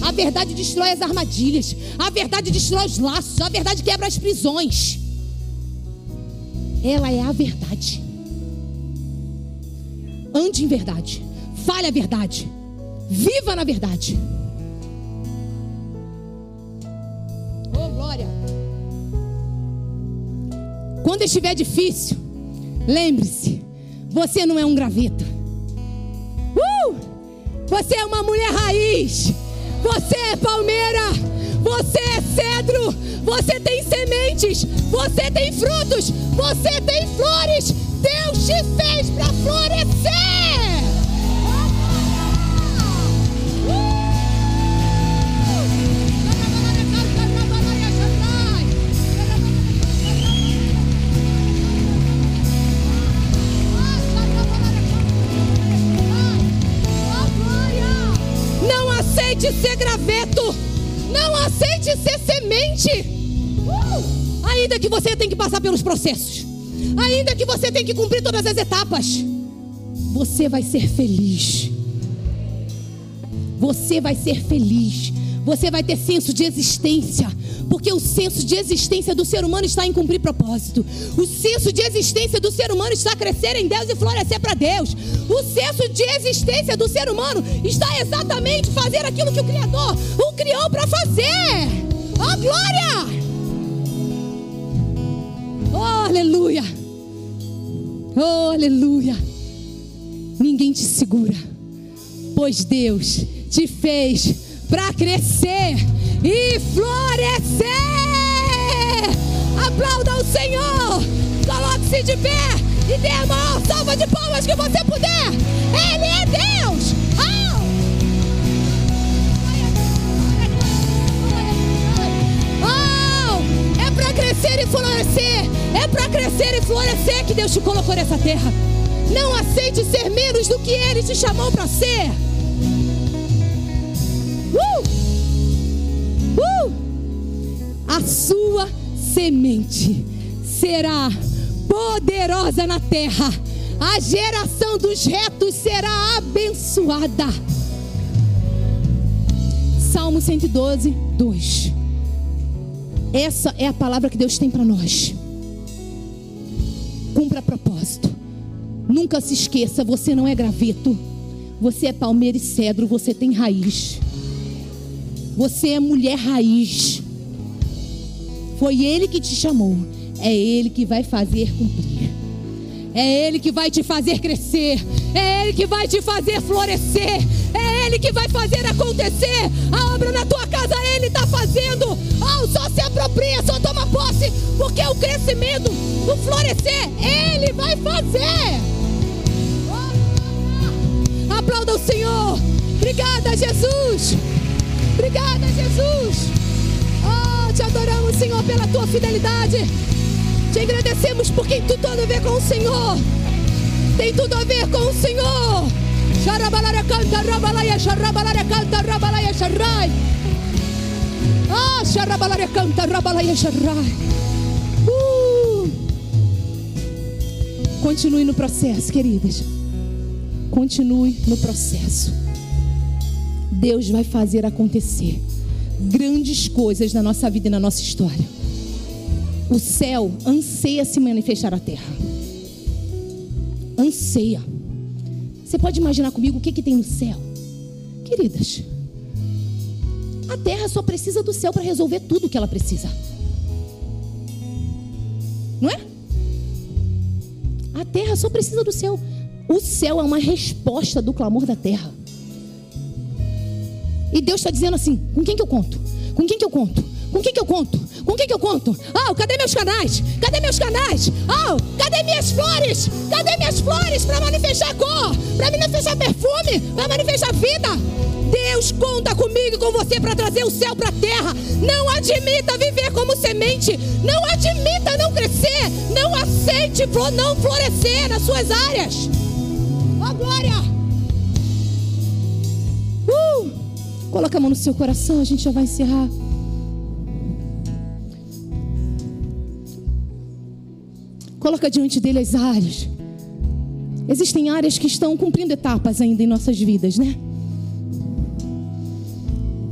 A verdade destrói as armadilhas. A verdade destrói os laços. A verdade quebra as prisões. Ela é a verdade. Ande em verdade. Fale a verdade. Viva na verdade. Oh, glória. Quando estiver difícil, lembre-se: você não é um graveta. Você é uma mulher raiz. Você é palmeira. Você é cedro. Você tem sementes. Você tem frutos. Você tem flores. Deus te fez para florescer. Que você tenha que passar pelos processos, ainda que você tenha que cumprir todas as etapas, você vai ser feliz. Você vai ser feliz. Você vai ter senso de existência. Porque o senso de existência do ser humano está em cumprir propósito. O senso de existência do ser humano está a crescer em Deus e florescer para Deus. O senso de existência do ser humano está exatamente fazer aquilo que o Criador o criou para fazer. Oh, glória! Oh, aleluia! Oh, aleluia! Ninguém te segura, pois Deus te fez para crescer e florescer. Aplauda o Senhor. Coloque-se de pé e dê a maior salva de palmas que você puder. Ele é Deus. Crescer e florescer. É para crescer e florescer que Deus te colocou nessa terra. Não aceite ser menos do que Ele te chamou para ser. a sua semente será poderosa na terra. A geração dos retos será abençoada. Salmo 112, 2. Essa é a palavra que Deus tem para nós. Cumpra propósito. Nunca se esqueça, você não é graveto. Você é palmeira e cedro, você tem raiz. Você é mulher raiz. Foi Ele que te chamou. É Ele que vai fazer cumprir. É Ele que vai te fazer crescer. É Ele que vai te fazer florescer. É Ele que vai fazer acontecer. A obra na tua casa Ele está fazendo. Oh, só se apropria, só toma posse. Porque o crescimento, o florescer, Ele vai fazer. Aplauda o Senhor. Obrigada, Jesus. Obrigada, Jesus te adoramos, Senhor, pela tua fidelidade. Te agradecemos porque tem tudo a ver com o Senhor. Tem tudo a ver com o Senhor. Xarabalaya canta, rabalaya, xarabalaya canta, rabalaya, xarrai. Ah, xarabalaya canta, rabalaya, xarrai. Uh. Continue no processo, queridas. Continue no processo. Deus vai fazer acontecer grandes coisas na nossa vida e na nossa história. O céu anseia se manifestar na terra. Anseia. Você pode imaginar comigo o que, que tem no céu? Queridas, a terra só precisa do céu para resolver tudo o que ela precisa. Não é? A terra só precisa do céu. O céu é uma resposta do clamor da terra. E Deus está dizendo assim: com quem que eu conto? Com quem que eu conto? Com quem que eu conto? Com quem que eu conto? Oh, cadê meus canais? Cadê meus canais? Oh, cadê minhas flores? Cadê minhas flores para manifestar cor? Para manifestar perfume? Para manifestar vida? Deus conta comigo e com você para trazer o céu para a terra. Não admita viver como semente. Não admita não crescer. Não aceite não florescer nas suas áreas. Oh, glória! Coloca a mão no seu coração, a gente já vai encerrar. Coloca diante dele as áreas. Existem áreas que estão cumprindo etapas ainda em nossas vidas, né?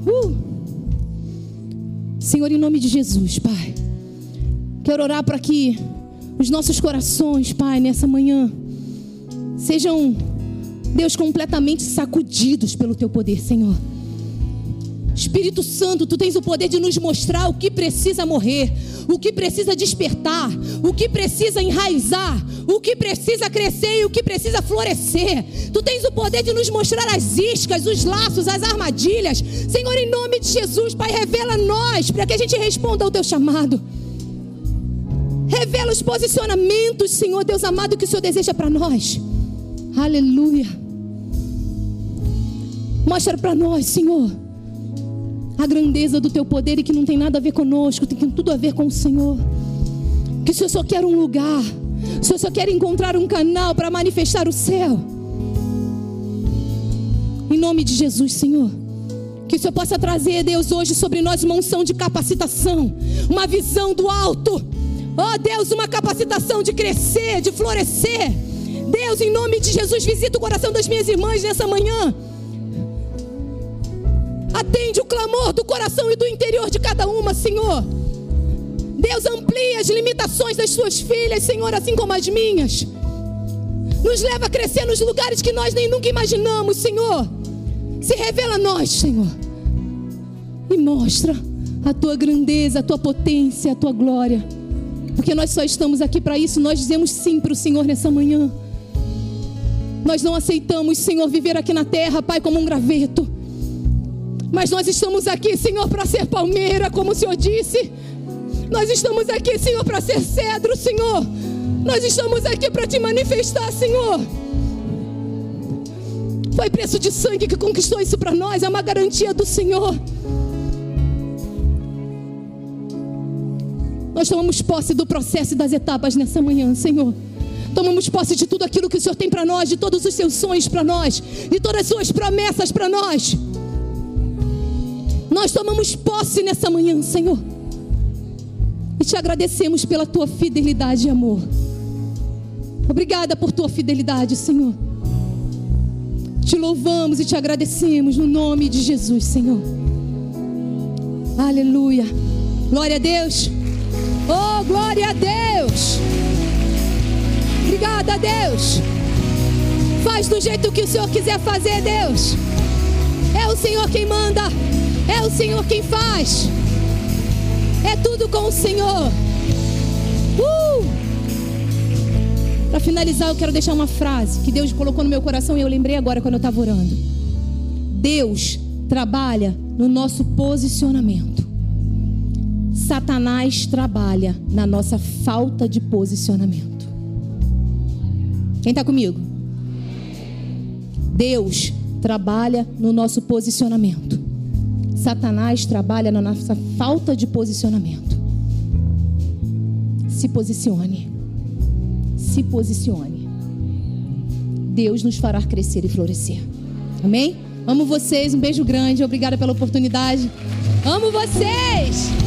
Uh! Senhor, em nome de Jesus, Pai, quero orar para que os nossos corações, Pai, nessa manhã, sejam, Deus, completamente sacudidos pelo Teu poder, Senhor. Espírito Santo, tu tens o poder de nos mostrar o que precisa morrer, o que precisa despertar, o que precisa enraizar, o que precisa crescer e o que precisa florescer. Tu tens o poder de nos mostrar as iscas, os laços, as armadilhas. Senhor, em nome de Jesus, Pai, revela nós para que a gente responda ao teu chamado. Revela os posicionamentos, Senhor Deus amado, que o Senhor deseja para nós. Aleluia. Mostra para nós, Senhor a grandeza do teu poder e que não tem nada a ver conosco, tem tudo a ver com o Senhor. Que o Senhor só quer um lugar, o Senhor só quer encontrar um canal para manifestar o céu. Em nome de Jesus, Senhor, Que o Senhor possa trazer, Deus, hoje sobre nós uma unção de capacitação, uma visão do alto. Oh Deus, uma capacitação de crescer, de florescer. Deus, em nome de Jesus, visita o coração das minhas irmãs nessa manhã. Atende o clamor do coração e do interior de cada uma, Senhor. Deus, amplia as limitações das suas filhas, Senhor, assim como as minhas. Nos leva a crescer nos lugares que nós nem nunca imaginamos, Senhor. Se revela a nós, Senhor. E mostra a tua grandeza, a tua potência, a tua glória. Porque nós só estamos aqui para isso. Nós dizemos sim para o Senhor nessa manhã. Nós não aceitamos, Senhor, viver aqui na terra, Pai, como um graveto. Mas nós estamos aqui, Senhor, para ser palmeira, como o Senhor disse. Nós estamos aqui, Senhor, para ser cedro, Senhor. Nós estamos aqui para te manifestar, Senhor. Foi preço de sangue que conquistou isso para nós, é uma garantia do Senhor. Nós tomamos posse do processo e das etapas nessa manhã, Senhor. Tomamos posse de tudo aquilo que o Senhor tem para nós, de todos os seus sonhos para nós, de todas as suas promessas para nós. Nós tomamos posse nessa manhã, Senhor. E te agradecemos pela tua fidelidade e amor. Obrigada por tua fidelidade, Senhor. Te louvamos e te agradecemos no nome de Jesus, Senhor. Aleluia. Glória a Deus. Oh, glória a Deus. Obrigada, Deus. Faz do jeito que o Senhor quiser fazer, Deus. É o Senhor quem manda. É o Senhor quem faz. É tudo com o Senhor. Uh! Para finalizar, eu quero deixar uma frase que Deus colocou no meu coração e eu lembrei agora quando eu estava orando. Deus trabalha no nosso posicionamento. Satanás trabalha na nossa falta de posicionamento. Quem está comigo? Deus trabalha no nosso posicionamento. Satanás trabalha na nossa falta de posicionamento. Se posicione se posicione. Deus nos fará crescer e florescer. Amém? Amo vocês, um beijo grande, obrigada pela oportunidade. Amo vocês!